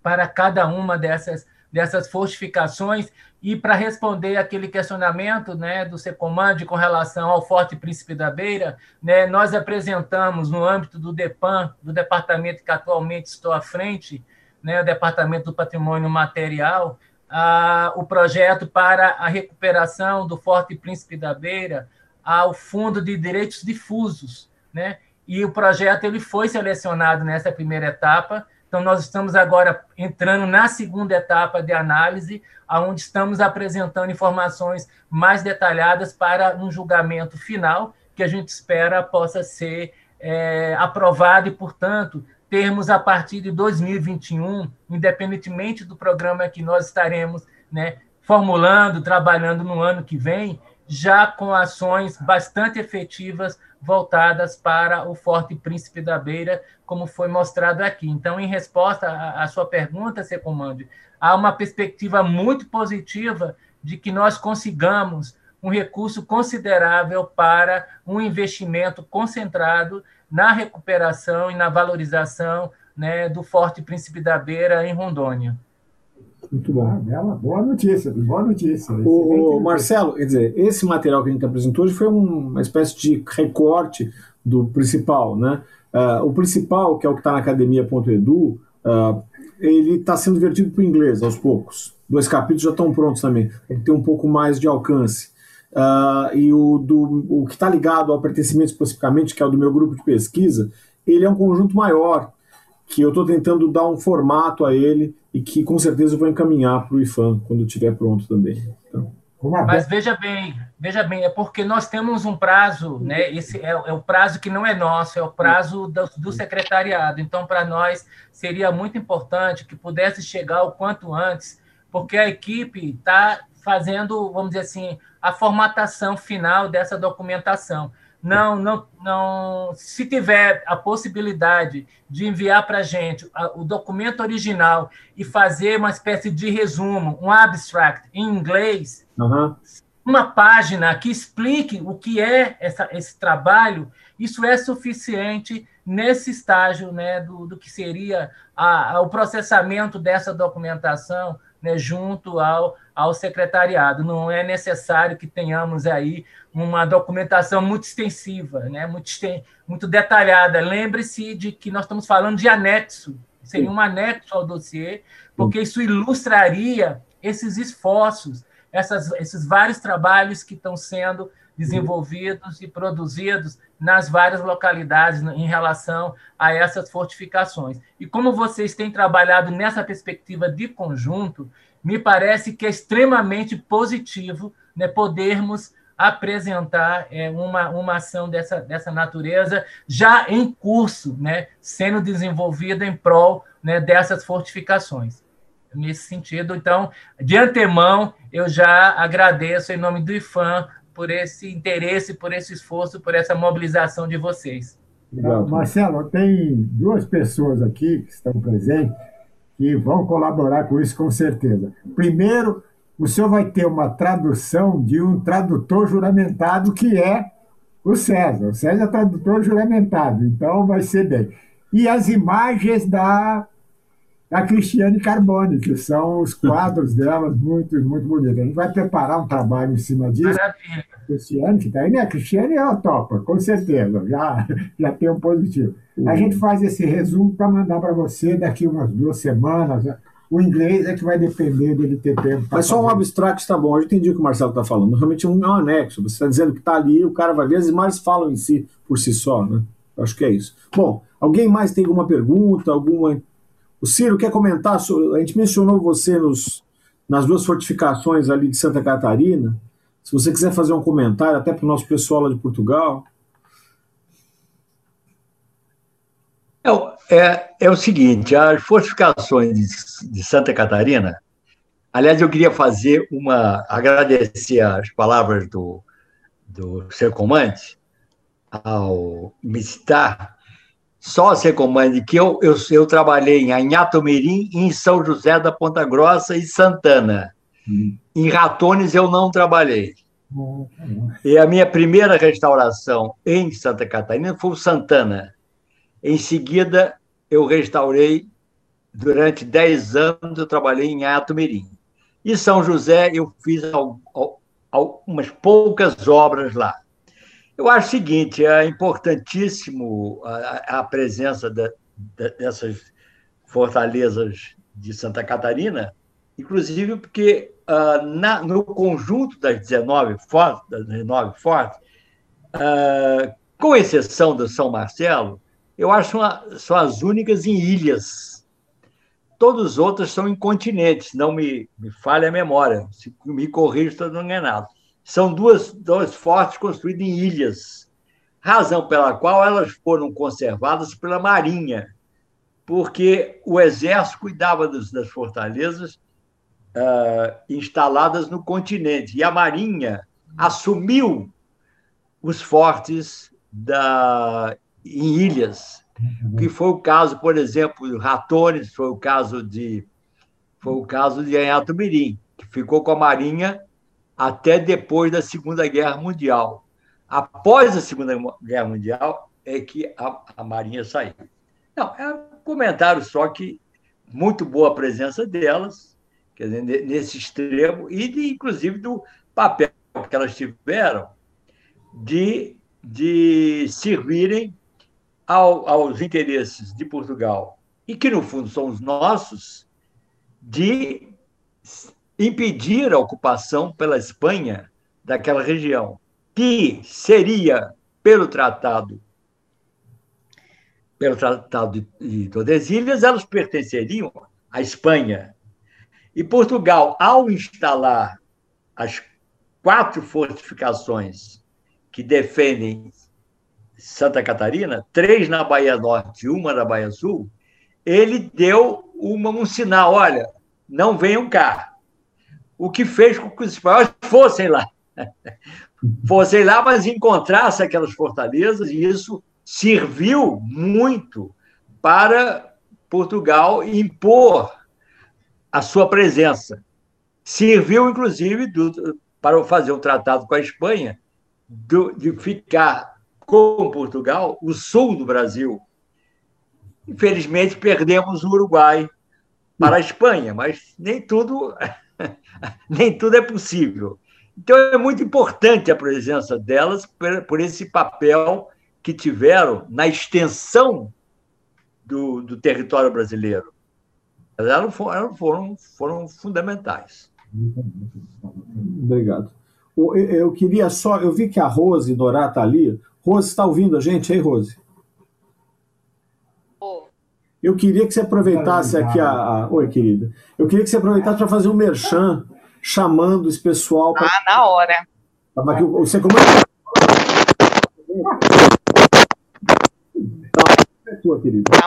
para cada uma dessas, dessas fortificações. E para responder aquele questionamento né, do Secomande com relação ao Forte Príncipe da Beira, né, nós apresentamos, no âmbito do DEPAN, do departamento que atualmente estou à frente, né, o Departamento do Patrimônio Material, ah, o projeto para a recuperação do Forte Príncipe da Beira ao Fundo de Direitos Difusos, né? E o projeto ele foi selecionado nessa primeira etapa. Então nós estamos agora entrando na segunda etapa de análise, aonde estamos apresentando informações mais detalhadas para um julgamento final que a gente espera possa ser é, aprovado e, portanto, termos a partir de 2021, independentemente do programa que nós estaremos né, formulando, trabalhando no ano que vem, já com ações bastante efetivas voltadas para o Forte Príncipe da Beira, como foi mostrado aqui. Então, em resposta à, sua pergunta, Secomande, há uma perspectiva muito positiva de que nós consigamos um recurso considerável para um investimento concentrado na recuperação e na valorização né, do Forte Príncipe da Beira em Rondônia. Muito bom. Ah, bela, boa notícia, boa notícia. O, Marcelo, quer dizer, esse material que a gente apresentou hoje foi uma espécie de recorte do principal, né? Uh, o principal, que é o que está na academia.edu, uh, ele está sendo vertido para o inglês aos poucos. Dois capítulos já estão prontos também. Ele tem um pouco mais de alcance. uh, e o, do, o que está ligado ao pertencimento especificamente, que é o do meu grupo de pesquisa, ele é um conjunto maior, que eu estou tentando dar um formato a ele e que com certeza eu vou encaminhar para o IFAM quando estiver pronto também. Então, mas veja bem, veja bem, é porque nós temos um prazo, né? Esse é, é o prazo que não é nosso, é o prazo do, do secretariado. Então, para nós seria muito importante que pudesse chegar o quanto antes, porque a equipe está fazendo, vamos dizer assim, a formatação final dessa documentação. Não, não, não. Se tiver a possibilidade de enviar para a gente o documento original e fazer uma espécie de resumo, um abstract em inglês, uhum. uma página que explique o que é essa, esse trabalho, isso é suficiente nesse estágio né, do, do que seria a, a, o processamento dessa documentação né, junto ao, ao secretariado. Não é necessário que tenhamos aí uma documentação muito extensiva, né, muito, muito detalhada. Lembre-se de que nós estamos falando de anexo, seria um anexo ao dossiê, porque isso ilustraria esses esforços, essas, esses vários trabalhos que estão sendo desenvolvidos e produzidos nas várias localidades em relação a essas fortificações. E como vocês têm trabalhado nessa perspectiva de conjunto, me parece que é extremamente positivo né, podermos apresentar é, uma, uma ação dessa, dessa natureza já em curso, né, sendo desenvolvida em prol né, dessas fortificações. Nesse sentido, então, de antemão, eu já agradeço em nome do IFAM por esse interesse, por esse esforço, por essa mobilização de vocês. Marcelo, tem duas pessoas aqui que estão presentes que vão colaborar com isso com certeza. Primeiro, o senhor vai ter uma tradução de um tradutor juramentado que é o César. O César é tradutor juramentado, então vai ser bem. E as imagens da, da Cristiane Carbone, que são os quadros delas muito, muito bonitos. A gente vai preparar um trabalho em cima disso. Maravilha. Cristiane, que está aí, né? A Cristiane é a topa, com certeza, já, já tem um positivo. A gente faz esse resumo para mandar para você daqui umas duas semanas. O inglês é que vai depender dele ter tempo. Mas só um abstract está bom. Eu entendi o que o Marcelo está falando. Realmente é um, é anexo. Você está dizendo que está ali, o cara vai ver, as imagens falam em si, por si só, né? Acho que é isso. Bom, alguém mais tem alguma pergunta? Alguma. O Ciro quer comentar? Sobre... A gente mencionou você nos, nas duas fortificações ali de Santa Catarina. Se você quiser fazer um comentário, até para o nosso pessoal lá de Portugal. É, é, é o seguinte, as fortificações de, de, Santa Catarina, aliás, eu queria fazer uma, agradecer as palavras do, do seu comandante ao me citar, só comandante, que eu, eu, eu trabalhei em Anhatomirim, em São José da Ponta Grossa e Santana. Hum. Em Ratones eu não trabalhei. Hum. E a minha primeira restauração em Santa Catarina foi o Santana. Em seguida, eu restaurei, durante 10 anos, eu trabalhei em Atumirim. E São José, eu fiz algumas poucas obras lá. Eu acho o seguinte, é importantíssimo a, a presença da, da, dessas fortalezas de Santa Catarina, inclusive porque uh, na, no conjunto das 19 fortes, das 19 fortes uh, com exceção do São Marcelo, eu acho que são as únicas em ilhas. Todos os outros são em continentes, não me, me falha a memória, se me corrija, estou enganado. São duas, duas fortes construídas em ilhas, razão pela qual elas foram conservadas pela Marinha, porque o Exército cuidava das, das fortalezas uh, instaladas no continente, e a Marinha assumiu os fortes da em ilhas, que foi o caso, por exemplo, de Ratones, foi o caso de foi o caso de Anhatumirim, que ficou com a Marinha até depois da Segunda Guerra Mundial. Após a Segunda Guerra Mundial é que a, a Marinha saiu. Não, é um comentário só que muito boa a presença delas, quer dizer, nesse extremo, e de, inclusive do papel que elas tiveram de, de servirem ao, aos interesses de Portugal, e que, no fundo, são os nossos, de impedir a ocupação pela Espanha daquela região, que seria pelo tratado pelo Tratado de Tordesilhas, elas pertenceriam à Espanha. E Portugal, ao instalar as quatro fortificações que defendem Santa Catarina, três na Bahia Norte e uma na Bahia Sul, ele deu uma, um sinal: olha, não venham cá. O que fez com que os espanhóis fossem lá. *laughs* fossem lá, mas encontrassem aquelas fortalezas, e isso serviu muito para Portugal impor a sua presença. Serviu, inclusive, do, para fazer um tratado com a Espanha, do, de ficar com Portugal o sul do Brasil. Infelizmente, perdemos o Uruguai para a Espanha, mas nem tudo, *laughs* nem tudo é possível. Então, é muito importante a presença delas por, esse papel que tiveram na extensão do, do território brasileiro. Elas foram, foram, foram fundamentais. Obrigado. Eu queria só. Eu vi que a Rose Dorá está ali. Rose, está ouvindo a gente aí, Rose? Eu queria que você aproveitasse aqui a, a, Oi, querida. Eu queria que você aproveitasse para fazer um merchan chamando esse pessoal. Pra... Ah, na hora. Você como tua, querida. Tá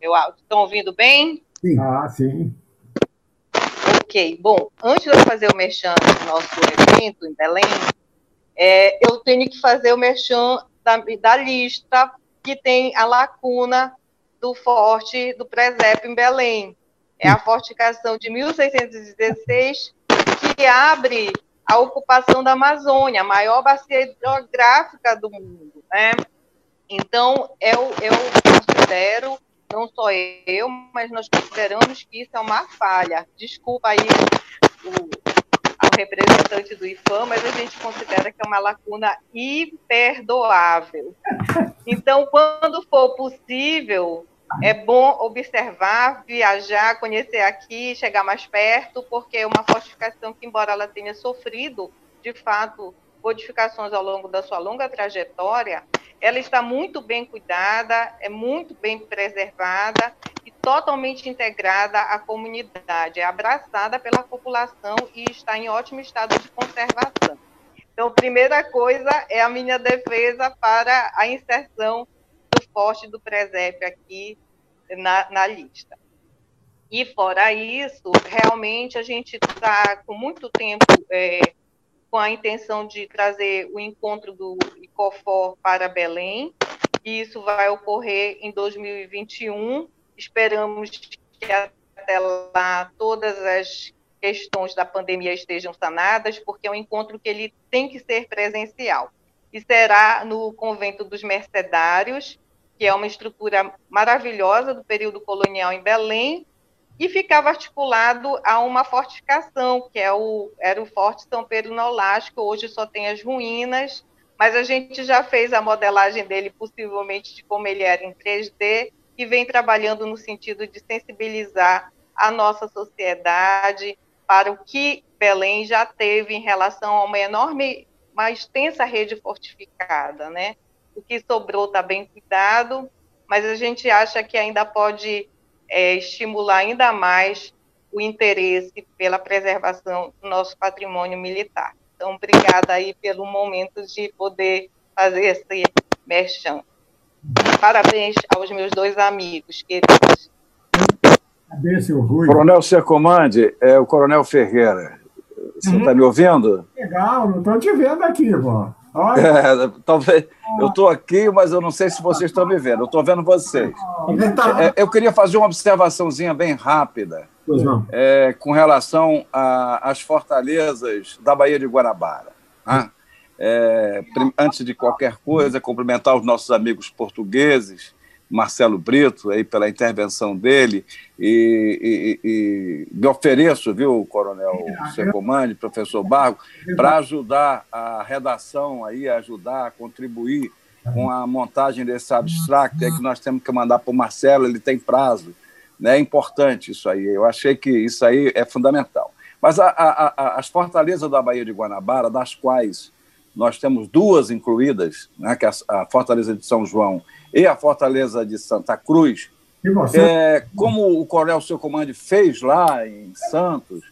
Meu áudio. Estão ouvindo bem? Sim. Ah, sim. Ok. Bom, antes de eu fazer o merchan do nosso evento em Belém, é, eu tenho que fazer o merchan da, da lista que tem a lacuna do forte do presépio em Belém. É a fortificação de 1616 que abre a ocupação da Amazônia, a maior bacia hidrográfica do mundo, né? Então, eu, eu considero, não só eu, mas nós consideramos que isso é uma falha. Desculpa aí o, representante do IFAM, mas a gente considera que é uma lacuna imperdoável. Então, quando for possível, é bom observar, viajar, conhecer aqui, chegar mais perto, porque é uma fortificação que, embora ela tenha sofrido, de fato, modificações ao longo da sua longa trajetória, ela está muito bem cuidada, é muito bem preservada totalmente integrada à comunidade, é abraçada pela população e está em ótimo estado de conservação. Então, primeira coisa é a minha defesa para a inserção do forte do presépio aqui na, na lista. E fora isso, realmente a gente está com muito tempo é, com a intenção de trazer o encontro do ICOFOR para Belém, e isso vai ocorrer em 2021. Esperamos que até lá todas as questões da pandemia estejam sanadas, porque é um encontro que ele tem que ser presencial. E será no Convento dos Mercedários, que é uma estrutura maravilhosa do período colonial em Belém, e ficava articulado a uma fortificação, que é o, era o Forte São Pedro Nolasco, hoje só tem as ruínas, mas a gente já fez a modelagem dele, possivelmente de como ele era em 3D, e vem trabalhando no sentido de sensibilizar a nossa sociedade para o que Belém já teve em relação a uma enorme, uma extensa rede fortificada, né? O que sobrou está bem cuidado, mas a gente acha que ainda pode é, estimular ainda mais o interesse pela preservação do nosso patrimônio militar. Então, obrigada aí pelo momento de poder fazer esse merchan. Parabéns aos meus dois amigos queridos. Agradeço, Rui. Coronel Secomande, é o Coronel Ferreira. Você está uhum. me ouvindo? Legal, não estou te vendo aqui, irmão. É, talvez eu estou aqui, mas eu não sei se vocês estão me vendo. Eu estou vendo vocês. É, eu queria fazer uma observaçãozinha bem rápida é, com relação às fortalezas da Baía de Guanabara. Né? É, antes de qualquer coisa, cumprimentar os nossos amigos portugueses Marcelo Brito, aí pela intervenção dele, e, e, e me ofereço, viu, Coronel Secomani, professor Bargo, para ajudar a redação aí, ajudar a contribuir com a montagem desse abstract aí que nós temos que mandar para o Marcelo, ele tem prazo. Né? É importante isso aí, eu achei que isso aí é fundamental. Mas a, a, a, as fortalezas da Baía de Guanabara, das quais nós temos duas incluídas, né, que é a, Fortaleza de São João e a Fortaleza de Santa Cruz, é, como o Coronel Seu Comando fez lá em Santos,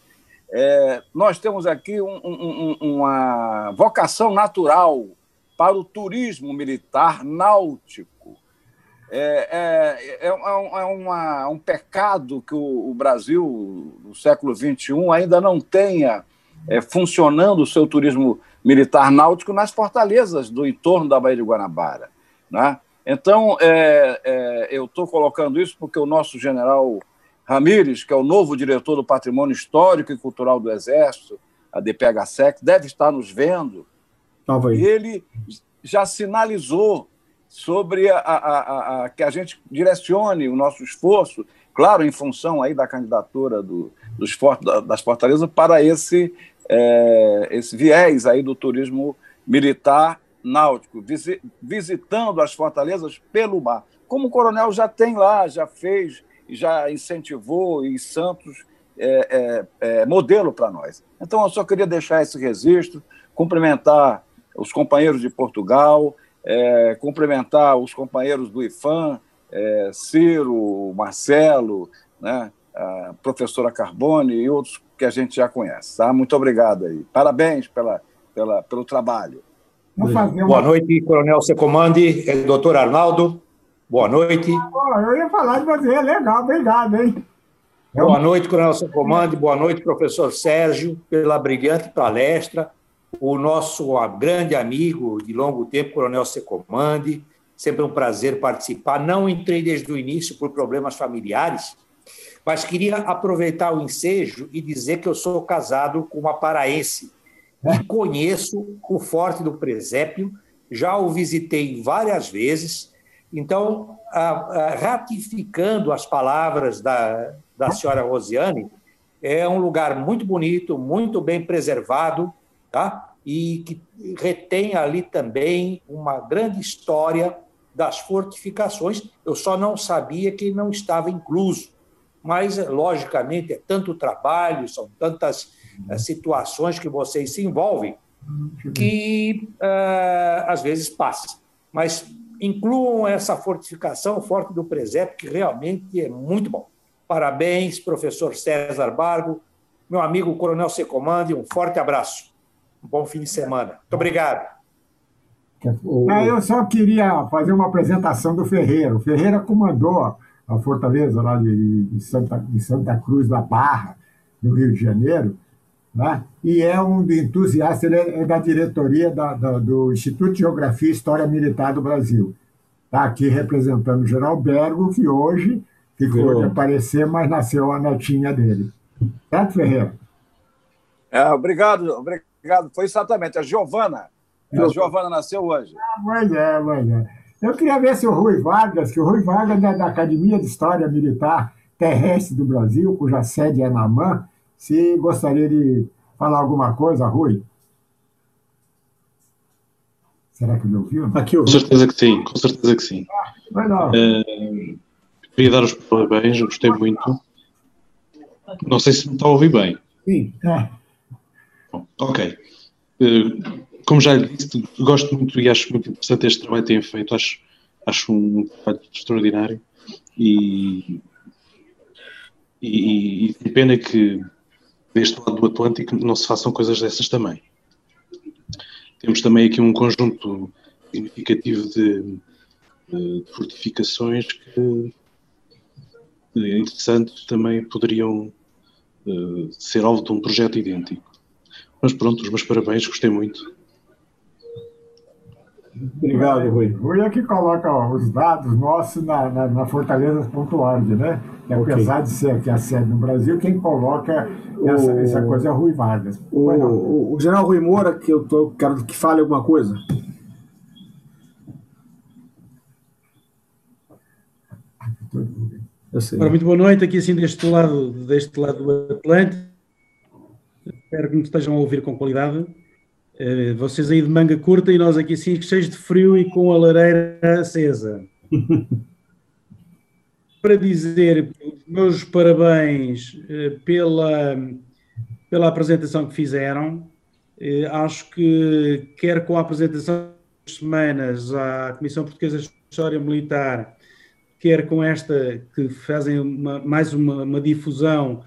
é, nós temos aqui um, um, uma vocação natural para o turismo militar náutico. É, é, é, é uma, um pecado que o, o, Brasil, no século XXI, ainda não tenha é, funcionando o seu turismo militar náutico nas fortalezas do entorno da Baía de Guanabara. Né? Então, é, é, eu estou colocando isso porque o nosso general Ramires, que é o novo diretor do Patrimônio Histórico e Cultural do Exército, a DPHSEC, deve estar nos vendo. E ele já sinalizou sobre a, a, a, a, que a gente direcione o nosso esforço, claro, em função aí da candidatura do, dos, das fortalezas, para esse, é, esse viés aí do turismo militar náutico, visitando as fortalezas pelo mar. Como o coronel já tem lá, já fez, já incentivou, e Santos é, é, é modelo para nós. Então, eu só queria deixar esse registro, cumprimentar os companheiros de Portugal, é, cumprimentar os companheiros do IFAM, é, Ciro, Marcelo, né, a professora Carbone e outros que a gente já conhece. Tá? Muito obrigado aí. Parabéns pela, pela, pelo trabalho. Uma... Boa noite, Coronel Secomande, é doutor Arnaldo. Boa noite. Ah, eu ia falar de você, é legal, obrigado, hein? Boa noite, Coronel Secomande. Boa noite, professor Sérgio, pela brilhante palestra. O nosso grande amigo de longo tempo, Coronel Secomande. Sempre um prazer participar. Não entrei desde o início por problemas familiares, mas queria aproveitar o ensejo e dizer que eu sou casado com uma paraense e conheço o Forte do Presépio, já o visitei várias vezes. Então, ratificando as palavras da, da senhora Rosiane, é um lugar muito bonito, muito bem preservado, tá? e que retém ali também uma grande história das fortificações. Eu só não sabia que não estava incluso. Mas, logicamente, é tanto trabalho, são tantas eh, situações que vocês se envolvem que uh, às vezes passa. Mas incluam essa fortificação forte do presépio, que realmente é muito bom. Parabéns, professor César Bargo, meu amigo Coronel Secomande, um forte abraço. Um bom fim de semana. Muito obrigado. É, eu só queria fazer uma apresentação do Ferreira. O Ferreira comandou a fortaleza lá de, Santa, de Santa Cruz da Barra, no Rio de Janeiro, né? e é um entusiasta, ele é, é da diretoria da, da, do Instituto de Geografia e História Militar do Brasil. Está aqui representando o General Bergo, que hoje ficou de aparecer, mas nasceu a netinha dele. Certo, Ferreira? É, obrigado, obrigado. Foi exatamente a Giovana. A Giovana nasceu hoje. Ah, pois é, pois é. Eu queria ver se o Rui Vargas, que o Rui Vargas é da Academia de História Militar Terrestre do Brasil, cuja sede é na AMAN, se gostaria de falar alguma coisa, Rui. Será que ele ouviu? Aqui Com certeza que sim, com certeza que sim. Ah. Uh, queria dar os parabéns, gostei muito. Não sei se me está a ouvir bem. Sim. É. ok. Uh, como já lhe disse, gosto muito e acho muito interessante este trabalho que têm feito. Acho, acho um trabalho extraordinário e, e, e pena que deste lado do Atlântico não se façam coisas dessas também. Temos também aqui um conjunto significativo de, de fortificações que, interessantes também poderiam uh, ser alvo de um projeto idêntico. Mas pronto, os meus parabéns, gostei muito. Obrigado, Rui. Rui é que coloca os dados nossos na, na, na fortalezas.org, né? E apesar okay. de ser aqui a sede no Brasil, quem coloca essa, o... essa coisa é o Rui Vargas. O, o, o, general Rui Moura, que eu tô, quero que fale alguma coisa. Ora, muito boa noite, aqui assim deste lado, deste lado do Atlântico. Espero que nos estejam a ouvir com qualidade. Eh, vocês aí de manga curta e nós aqui assim cheios de frio e com a lareira acesa. *laughs* Para dizer meus parabéns eh, pela, pela apresentação que fizeram. Eh, acho que, quer com a apresentação das semanas à Comissão Portuguesa de História Militar, quer com esta que fazem uma, mais uma, uma, difusão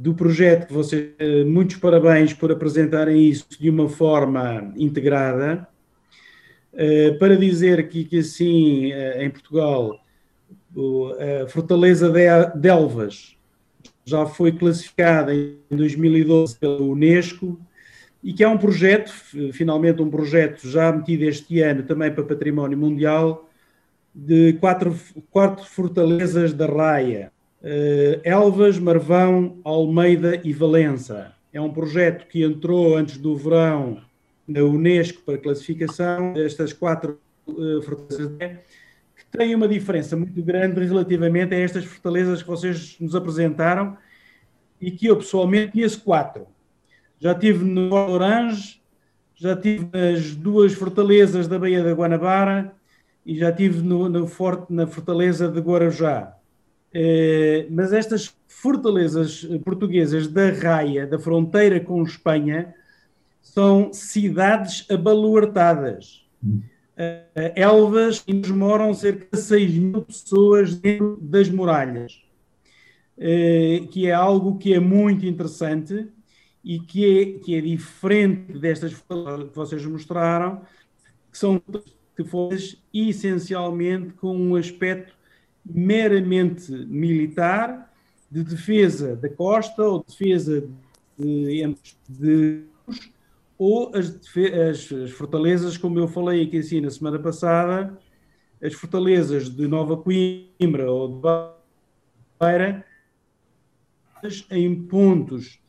do projeto, que vocês, eh, muitos parabéns por apresentarem isso de uma forma integrada. Eh, para dizer que, que assim, em Portugal, a Fortaleza de Elvas já foi classificada em 2012 pela Unesco e que é um projeto, finalmente um projeto já metido este ano também para património mundial, de quatro, quatro fortalezas da Raia, Elvas, Marvão, Almeida e Valença. É um projeto que entrou antes do verão na Unesco para classificação destas quatro uh, fortalezas que têm uma diferença muito grande relativamente a estas fortalezas que vocês nos apresentaram e que eu pessoalmente conheço quatro já tive no Orange, já tive nas duas fortalezas da Baía da Guanabara e já tive no, no forte, na fortaleza de Guarujá. Eh, mas estas fortalezas portuguesas da raia, da fronteira com Espanha, são cidades abaluartadas. Eh, Elvas, e nos moram cerca de 6 mil pessoas dentro das muralhas, eh, que é algo que é muito interessante e que é, que é diferente destas que vocês mostraram, que são que foram essencialmente com um aspecto meramente militar, de defesa da costa ou defesa de, de ou as, as, as, fortalezas, como eu falei aqui assim na semana passada, as fortalezas de Nova Coimbra ou de Beira, em pontos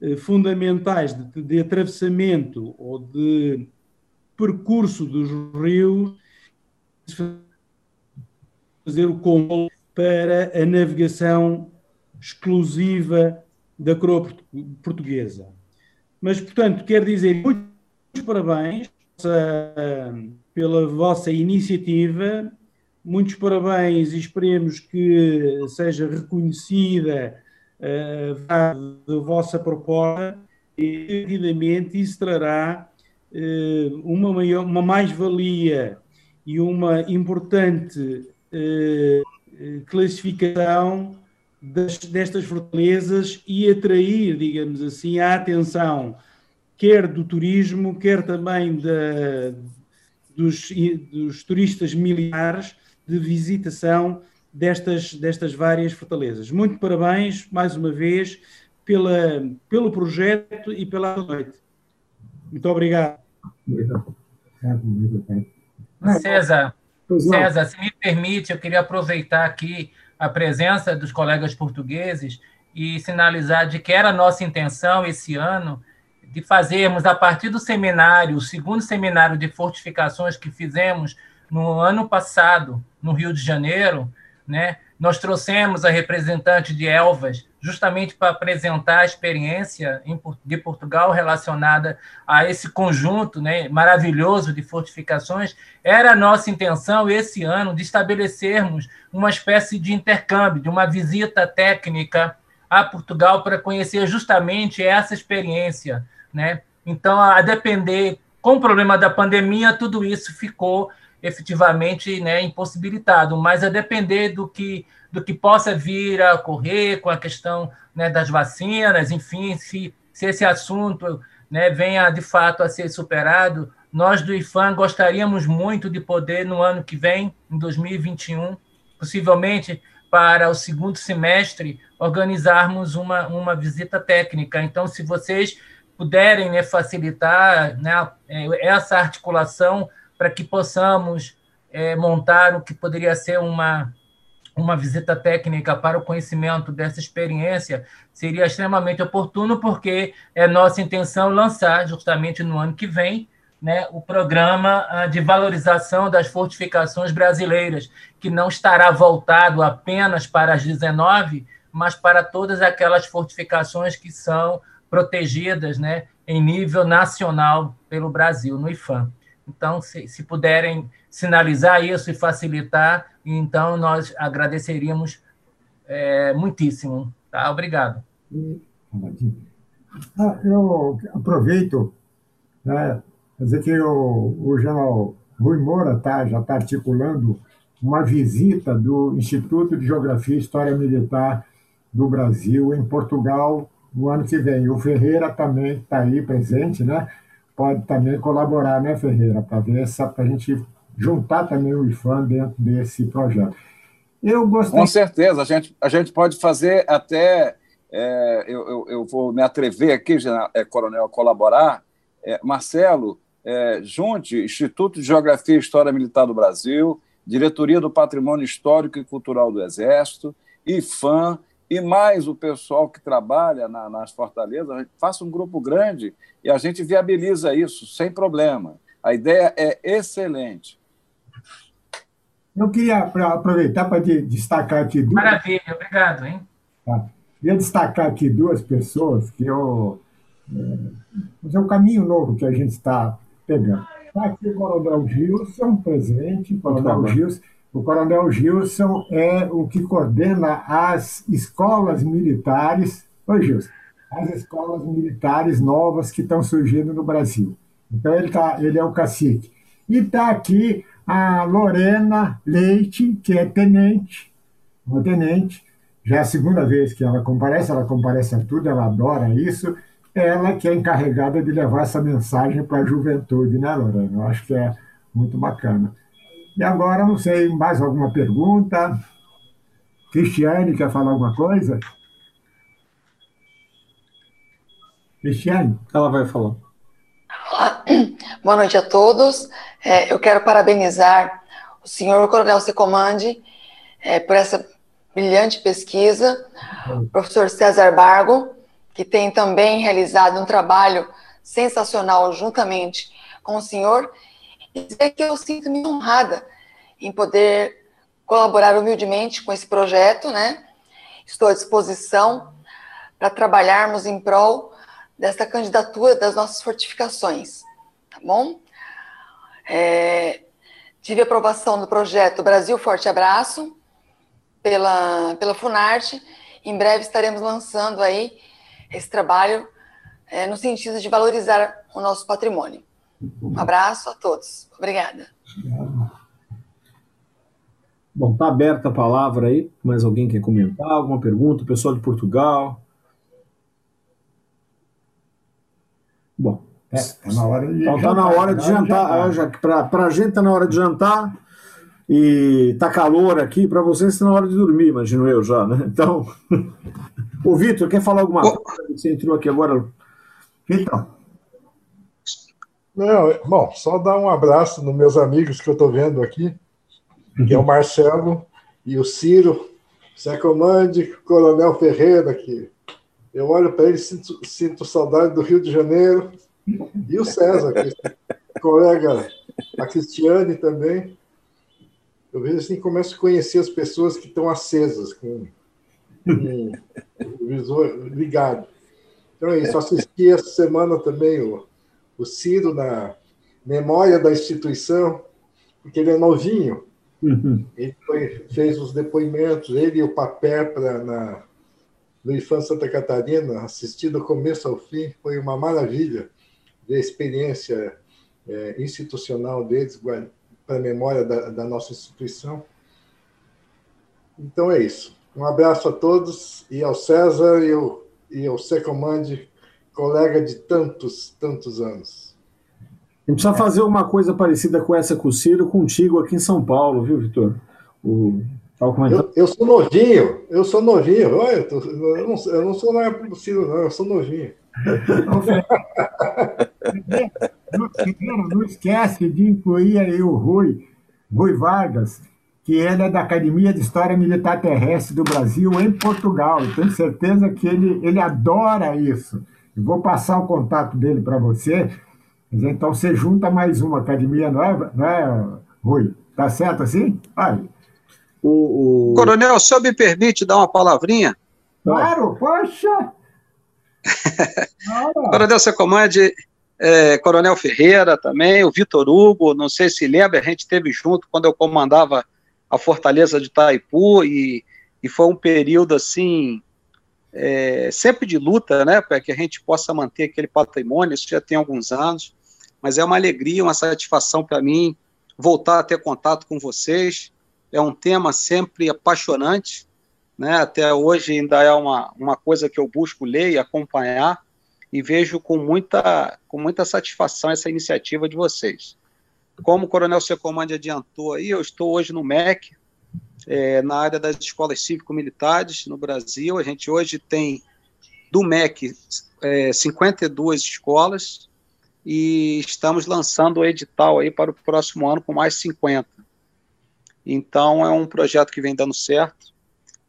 eh, fundamentais de, de atravessamento ou de percurso dos rios, fazer o controle para a navegação exclusiva da coroa portuguesa. Mas, portanto, quero dizer muitos parabéns pela vossa iniciativa, muitos parabéns e esperemos que seja reconhecida uh, da vossa proposta e, evidentemente, isso trará uh, uma, uma mais-valia e uma importante classificação das, destas fortalezas e atrair, digamos assim, a atenção quer do turismo, quer também da, dos, dos turistas militares de visitação destas, destas várias fortalezas. Muito parabéns, mais uma vez, pela, pelo projeto e pela noite. Muito obrigado. César, César, se me permite, eu queria aproveitar aqui a presença dos colegas portugueses e sinalizar de que era nossa intenção esse ano de fazermos, a partir do seminário, o segundo seminário de fortificações que fizemos no ano passado, no Rio de Janeiro, né? Nós trouxemos a representante de Elvas justamente para apresentar a experiência de Portugal relacionada a esse conjunto né, maravilhoso de fortificações. Era a nossa intenção, esse ano, de estabelecermos uma espécie de intercâmbio, de uma visita técnica a Portugal para conhecer justamente essa experiência. Né? Então, a depender, com o problema da pandemia, tudo isso ficou efetivamente né, impossibilitado, mas a depender do que, do que possa vir a ocorrer com a questão né, das vacinas, enfim, se, se esse assunto né, venha de fato a ser superado, nós do IFAM gostaríamos muito de poder, no ano que vem, em 2021, possivelmente para o segundo semestre, organizarmos uma, uma visita técnica. Então, se vocês puderem né, facilitar né, essa articulação para que possamos é, montar o que poderia ser uma, uma visita técnica para o conhecimento dessa experiência, seria extremamente oportuno, porque é nossa intenção lançar, justamente no ano que vem, né, o programa ah, de valorização das fortificações brasileiras, que não estará voltado apenas para as 19, mas para todas aquelas fortificações que são protegidas né, em nível nacional pelo Brasil, no IFAM. Então, se, se puderem sinalizar isso e facilitar, então nós agradeceríamos é, muitíssimo. Tá? Obrigado. Ah, eu aproveito, né, dizer que o, o general Rui Moura tá, já está articulando uma visita do Instituto de Geografia e História Militar do Brasil em Portugal no ano que vem. O Ferreira também está aí presente, né? Pode também colaborar, né, Ferreira, para ver essa, para a gente juntar também o IFAM dentro desse projeto. Eu gostei. Com certeza, a gente, a gente pode fazer até. É, eu, eu, eu, vou me atrever aqui, é, Coronel, a colaborar. É, Marcelo, é, junte Instituto de Geografia e História Militar do Brasil, Diretoria do Patrimônio Histórico e Cultural do Exército, IFAM, e mais o pessoal que trabalha na, nas fortalezas, faça um grupo grande e a gente viabiliza isso sem problema. A ideia é excelente. Eu queria aproveitar para destacar aqui duas. Maravilha, obrigado, hein? Tá. Queria destacar aqui duas pessoas que eu. É, é um caminho novo que a gente está pegando. Está aqui o Coronel Gilson, presente, Coronel Gilson. O Coronel Gilson é o que coordena as escolas militares. Oi, Gilson. As escolas militares novas que estão surgindo no Brasil. Então, ele, tá, ele é o cacique. E está aqui a Lorena Leite, que é tenente, uma tenente, já é a segunda vez que ela comparece, ela comparece a tudo, ela adora isso. Ela que é encarregada de levar essa mensagem para a juventude, né, Lorena? Eu acho que é muito bacana. E agora, não sei, mais alguma pergunta? Cristiane, quer falar alguma coisa? Cristiane? Ela vai falar. Olá. *coughs* Boa noite a todos. É, eu quero parabenizar o senhor Coronel Secomandi é, por essa brilhante pesquisa, o professor César Bargo, que tem também realizado um trabalho sensacional juntamente com o senhor, dizer que eu sinto-me honrada em poder colaborar humildemente com esse projeto, né? Estou à disposição para trabalharmos em prol dessa candidatura das nossas fortificações, tá bom? É, tive aprovação do projeto Brasil Forte Abraço pela, pela Funarte. Em breve estaremos lançando aí esse trabalho é, no sentido de valorizar o nosso patrimônio. Um abraço a todos. Obrigada. Bom, está aberta a palavra aí. Mais alguém quer comentar? Alguma pergunta? O pessoal de Portugal? Bom, é, tá na hora de então, tá na hora de jantar. jantar. Para a gente tá na hora de jantar e tá calor aqui. Para vocês está na hora de dormir, imagino eu já, né? Então, *laughs* o Vitor quer falar alguma coisa? Você entrou aqui agora. Então. Não, bom, só dar um abraço nos meus amigos que eu estou vendo aqui, que é o Marcelo e o Ciro, Secomande, Coronel Ferreira, que eu olho para ele sinto, sinto saudade do Rio de Janeiro, e o César, que é colega, a Cristiane também. Eu vejo assim, começo a conhecer as pessoas que estão acesas, com, com o visor ligado. Então é isso. Assisti essa semana também o, o Ciro na memória da instituição, porque ele é novinho. Uhum. Ele foi, fez os depoimentos, ele e o papel para na, no IFAM Santa Catarina, assisti do começo ao fim, foi uma maravilha da experiência é, institucional deles para a memória da, da, nossa instituição. Então é isso. Um abraço a todos e ao César e ao, e ao Secomande, colega de tantos, tantos anos. A gente precisa fazer uma coisa parecida com essa com o Ciro contigo aqui em São Paulo, viu, Vitor? O... Eu, eu, sou novinho, eu sou novinho. Olha, eu, tô, eu, não, eu não sou na época do Ciro, não, eu sou novinho. não esquece de incluir aí o Rui, Rui Vargas, que ele é da Academia de História Militar Terrestre do Brasil em Portugal. Eu tenho certeza que ele, ele adora isso. Eu vou passar o contato dele para você. Então você junta mais uma academia, não é, não é Rui? Tá certo assim? Vai. O, o... Coronel, o senhor me permite dar uma palavrinha? Claro, poxa! *laughs* Coronel Secomande, é, Coronel Ferreira também, o Vitor Hugo, não sei se lembra, a gente esteve junto quando eu comandava a Fortaleza de Itaipu e, e foi um período assim é, sempre de luta, né, para que a gente possa manter aquele patrimônio, isso já tem alguns anos, mas é uma alegria, uma satisfação para mim voltar a ter contato com vocês, é um tema sempre apaixonante, né, até hoje ainda é uma, uma coisa que eu busco ler e acompanhar, e vejo com muita, com muita satisfação essa iniciativa de vocês. Como o Coronel Secomande adiantou aí, eu estou hoje no MEC, é, na área das escolas cívico-militares no Brasil. A gente hoje tem do MEC é, 52 escolas e estamos lançando o edital aí para o próximo ano com mais 50. Então é um projeto que vem dando certo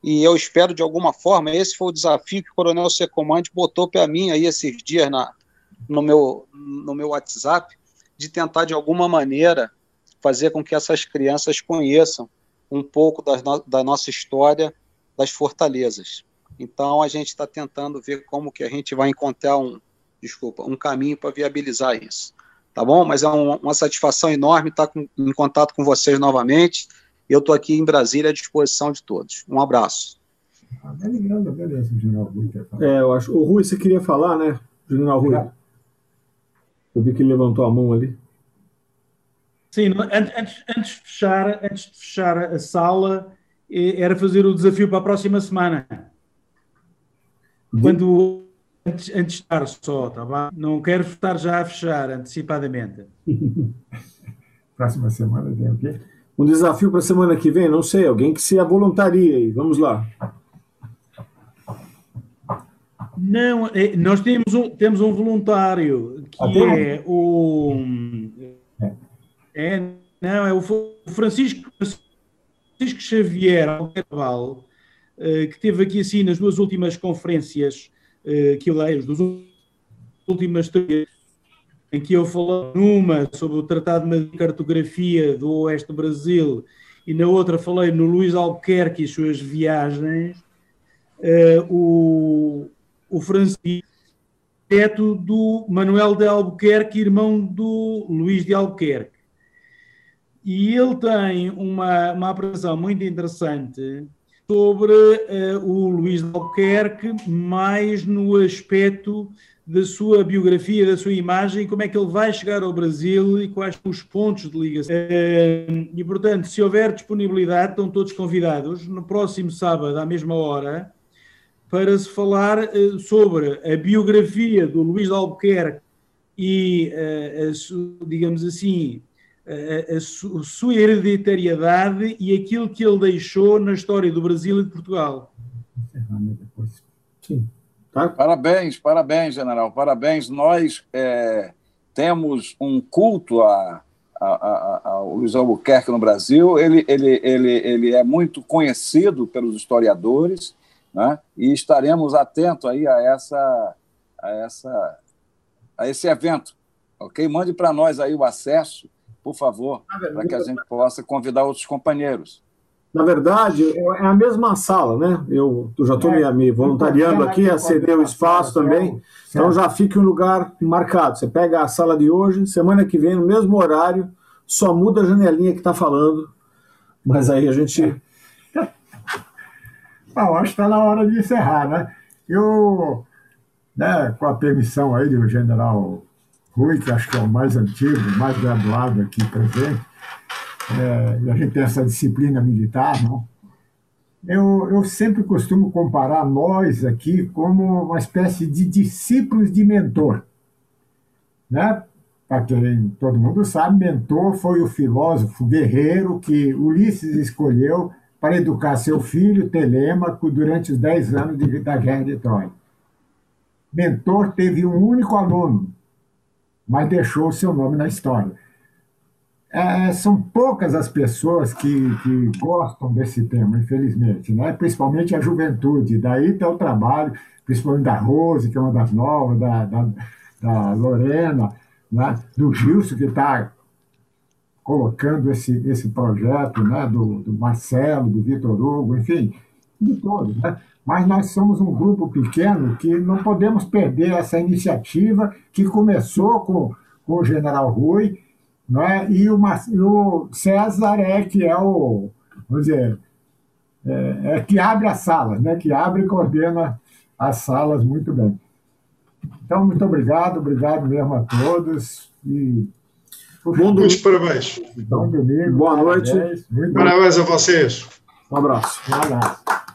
e eu espero de alguma forma, esse foi o desafio que o Coronel Secomande botou para mim aí esses dias na, no, meu, no meu WhatsApp, de tentar de alguma maneira fazer com que essas crianças conheçam um pouco da, da nossa história das fortalezas. Então a gente está tentando ver como que a gente vai encontrar um, desculpa, um caminho para viabilizar isso. Tá bom? Mas é um, uma satisfação enorme estar com, em contato com vocês novamente. Eu estou aqui em Brasília à disposição de todos. Um abraço. Ah, beleza, beleza, General Rui. É, eu acho. O Rui, você queria falar, né, General Rui? Eu vi que ele levantou a mão ali. Sim, antes, antes, de fechar, antes de fechar a sala, era fazer o desafio para a próxima semana. Quando antes, antes de estar só, tá bem? Não quero estar já a fechar antecipadamente. *laughs* próxima semana tem o quê? Um desafio para a semana que vem, não sei, alguém que se avoluntaria aí. Vamos lá. Não, é, nós temos um, temos um voluntário que ah, é o é, não, é o Francisco, Francisco Xavier Alcaval, eh, que teve aqui assim nas duas últimas conferências eh, que eu dei, as duas últimas três, em que eu falei numa sobre o Tratado de Cartografia do Oeste do Brasil e na outra falei no Luís Albuquerque e suas viagens, uh, o, o Francisco teto do Manuel de Albuquerque, irmão do Luís de Albuquerque. E ele tem uma, uma apresentação muito interessante sobre uh, o Luís de Albuquerque, mais no aspecto da sua biografia, da sua imagem, como é que ele vai chegar ao Brasil e quais são os pontos de ligação. Uh, e, portanto, se houver disponibilidade, estão todos convidados no próximo sábado, à mesma hora, para se falar uh, sobre a biografia do Luís de Albuquerque e, digamos assim, a, a, sua hereditariedade e aquilo que ele deixou na história do Brasil e de Portugal. Sim. Tá? Parabéns, parabéns, general, parabéns. Nós é, temos um culto a, a, a, a Luiz Albuquerque no Brasil. Ele, ele, ele, ele é muito conhecido pelos historiadores, né? e estaremos atentos aí a, essa, a, essa, a esse evento. Ok? Mande para nós aí o acesso por favor, para que a gente possa convidar outros companheiros. Na verdade, é a mesma sala, né? Eu já estou me, me, voluntariando aqui a ceder o espaço também. Então já fique um lugar marcado. Você pega a sala de hoje, semana que vem, no mesmo horário, só muda a janelinha que está falando. Mas aí a gente. *laughs* Bom, acho que está na hora de encerrar, né? Eu, né, com a permissão aí do general Rui, que acho que é o mais antigo, mais graduado aqui presente, é, e a gente tem essa disciplina militar, não? Eu, eu sempre costumo comparar nós aqui como uma espécie de discípulos de mentor. Né? Para quem todo mundo sabe, mentor foi o filósofo guerreiro que Ulisses escolheu para educar seu filho Telêmaco durante os dez anos de, da Guerra de Troia. Mentor teve um único aluno, mas deixou o seu nome na história. É, são poucas as pessoas que, que gostam desse tema, infelizmente, né? principalmente a juventude. Daí tem o trabalho, principalmente da Rose, que é uma das novas, da, da, da Lorena, né? do Gilson, que está colocando esse, esse projeto, né? do, do Marcelo, do Vitor Hugo, enfim, de todos. Né? Mas nós somos um grupo pequeno que não podemos perder essa iniciativa que começou com, com o general Rui, não é? e, o, e o César é que é o, vamos dizer, é, é, que abre as salas, né? que abre e coordena as salas muito bem. Então, muito obrigado, obrigado mesmo a todos. E Bom Muitos parabéns. Bom domingo. Boa noite. Parabéns a vocês. Um abraço. Um abraço.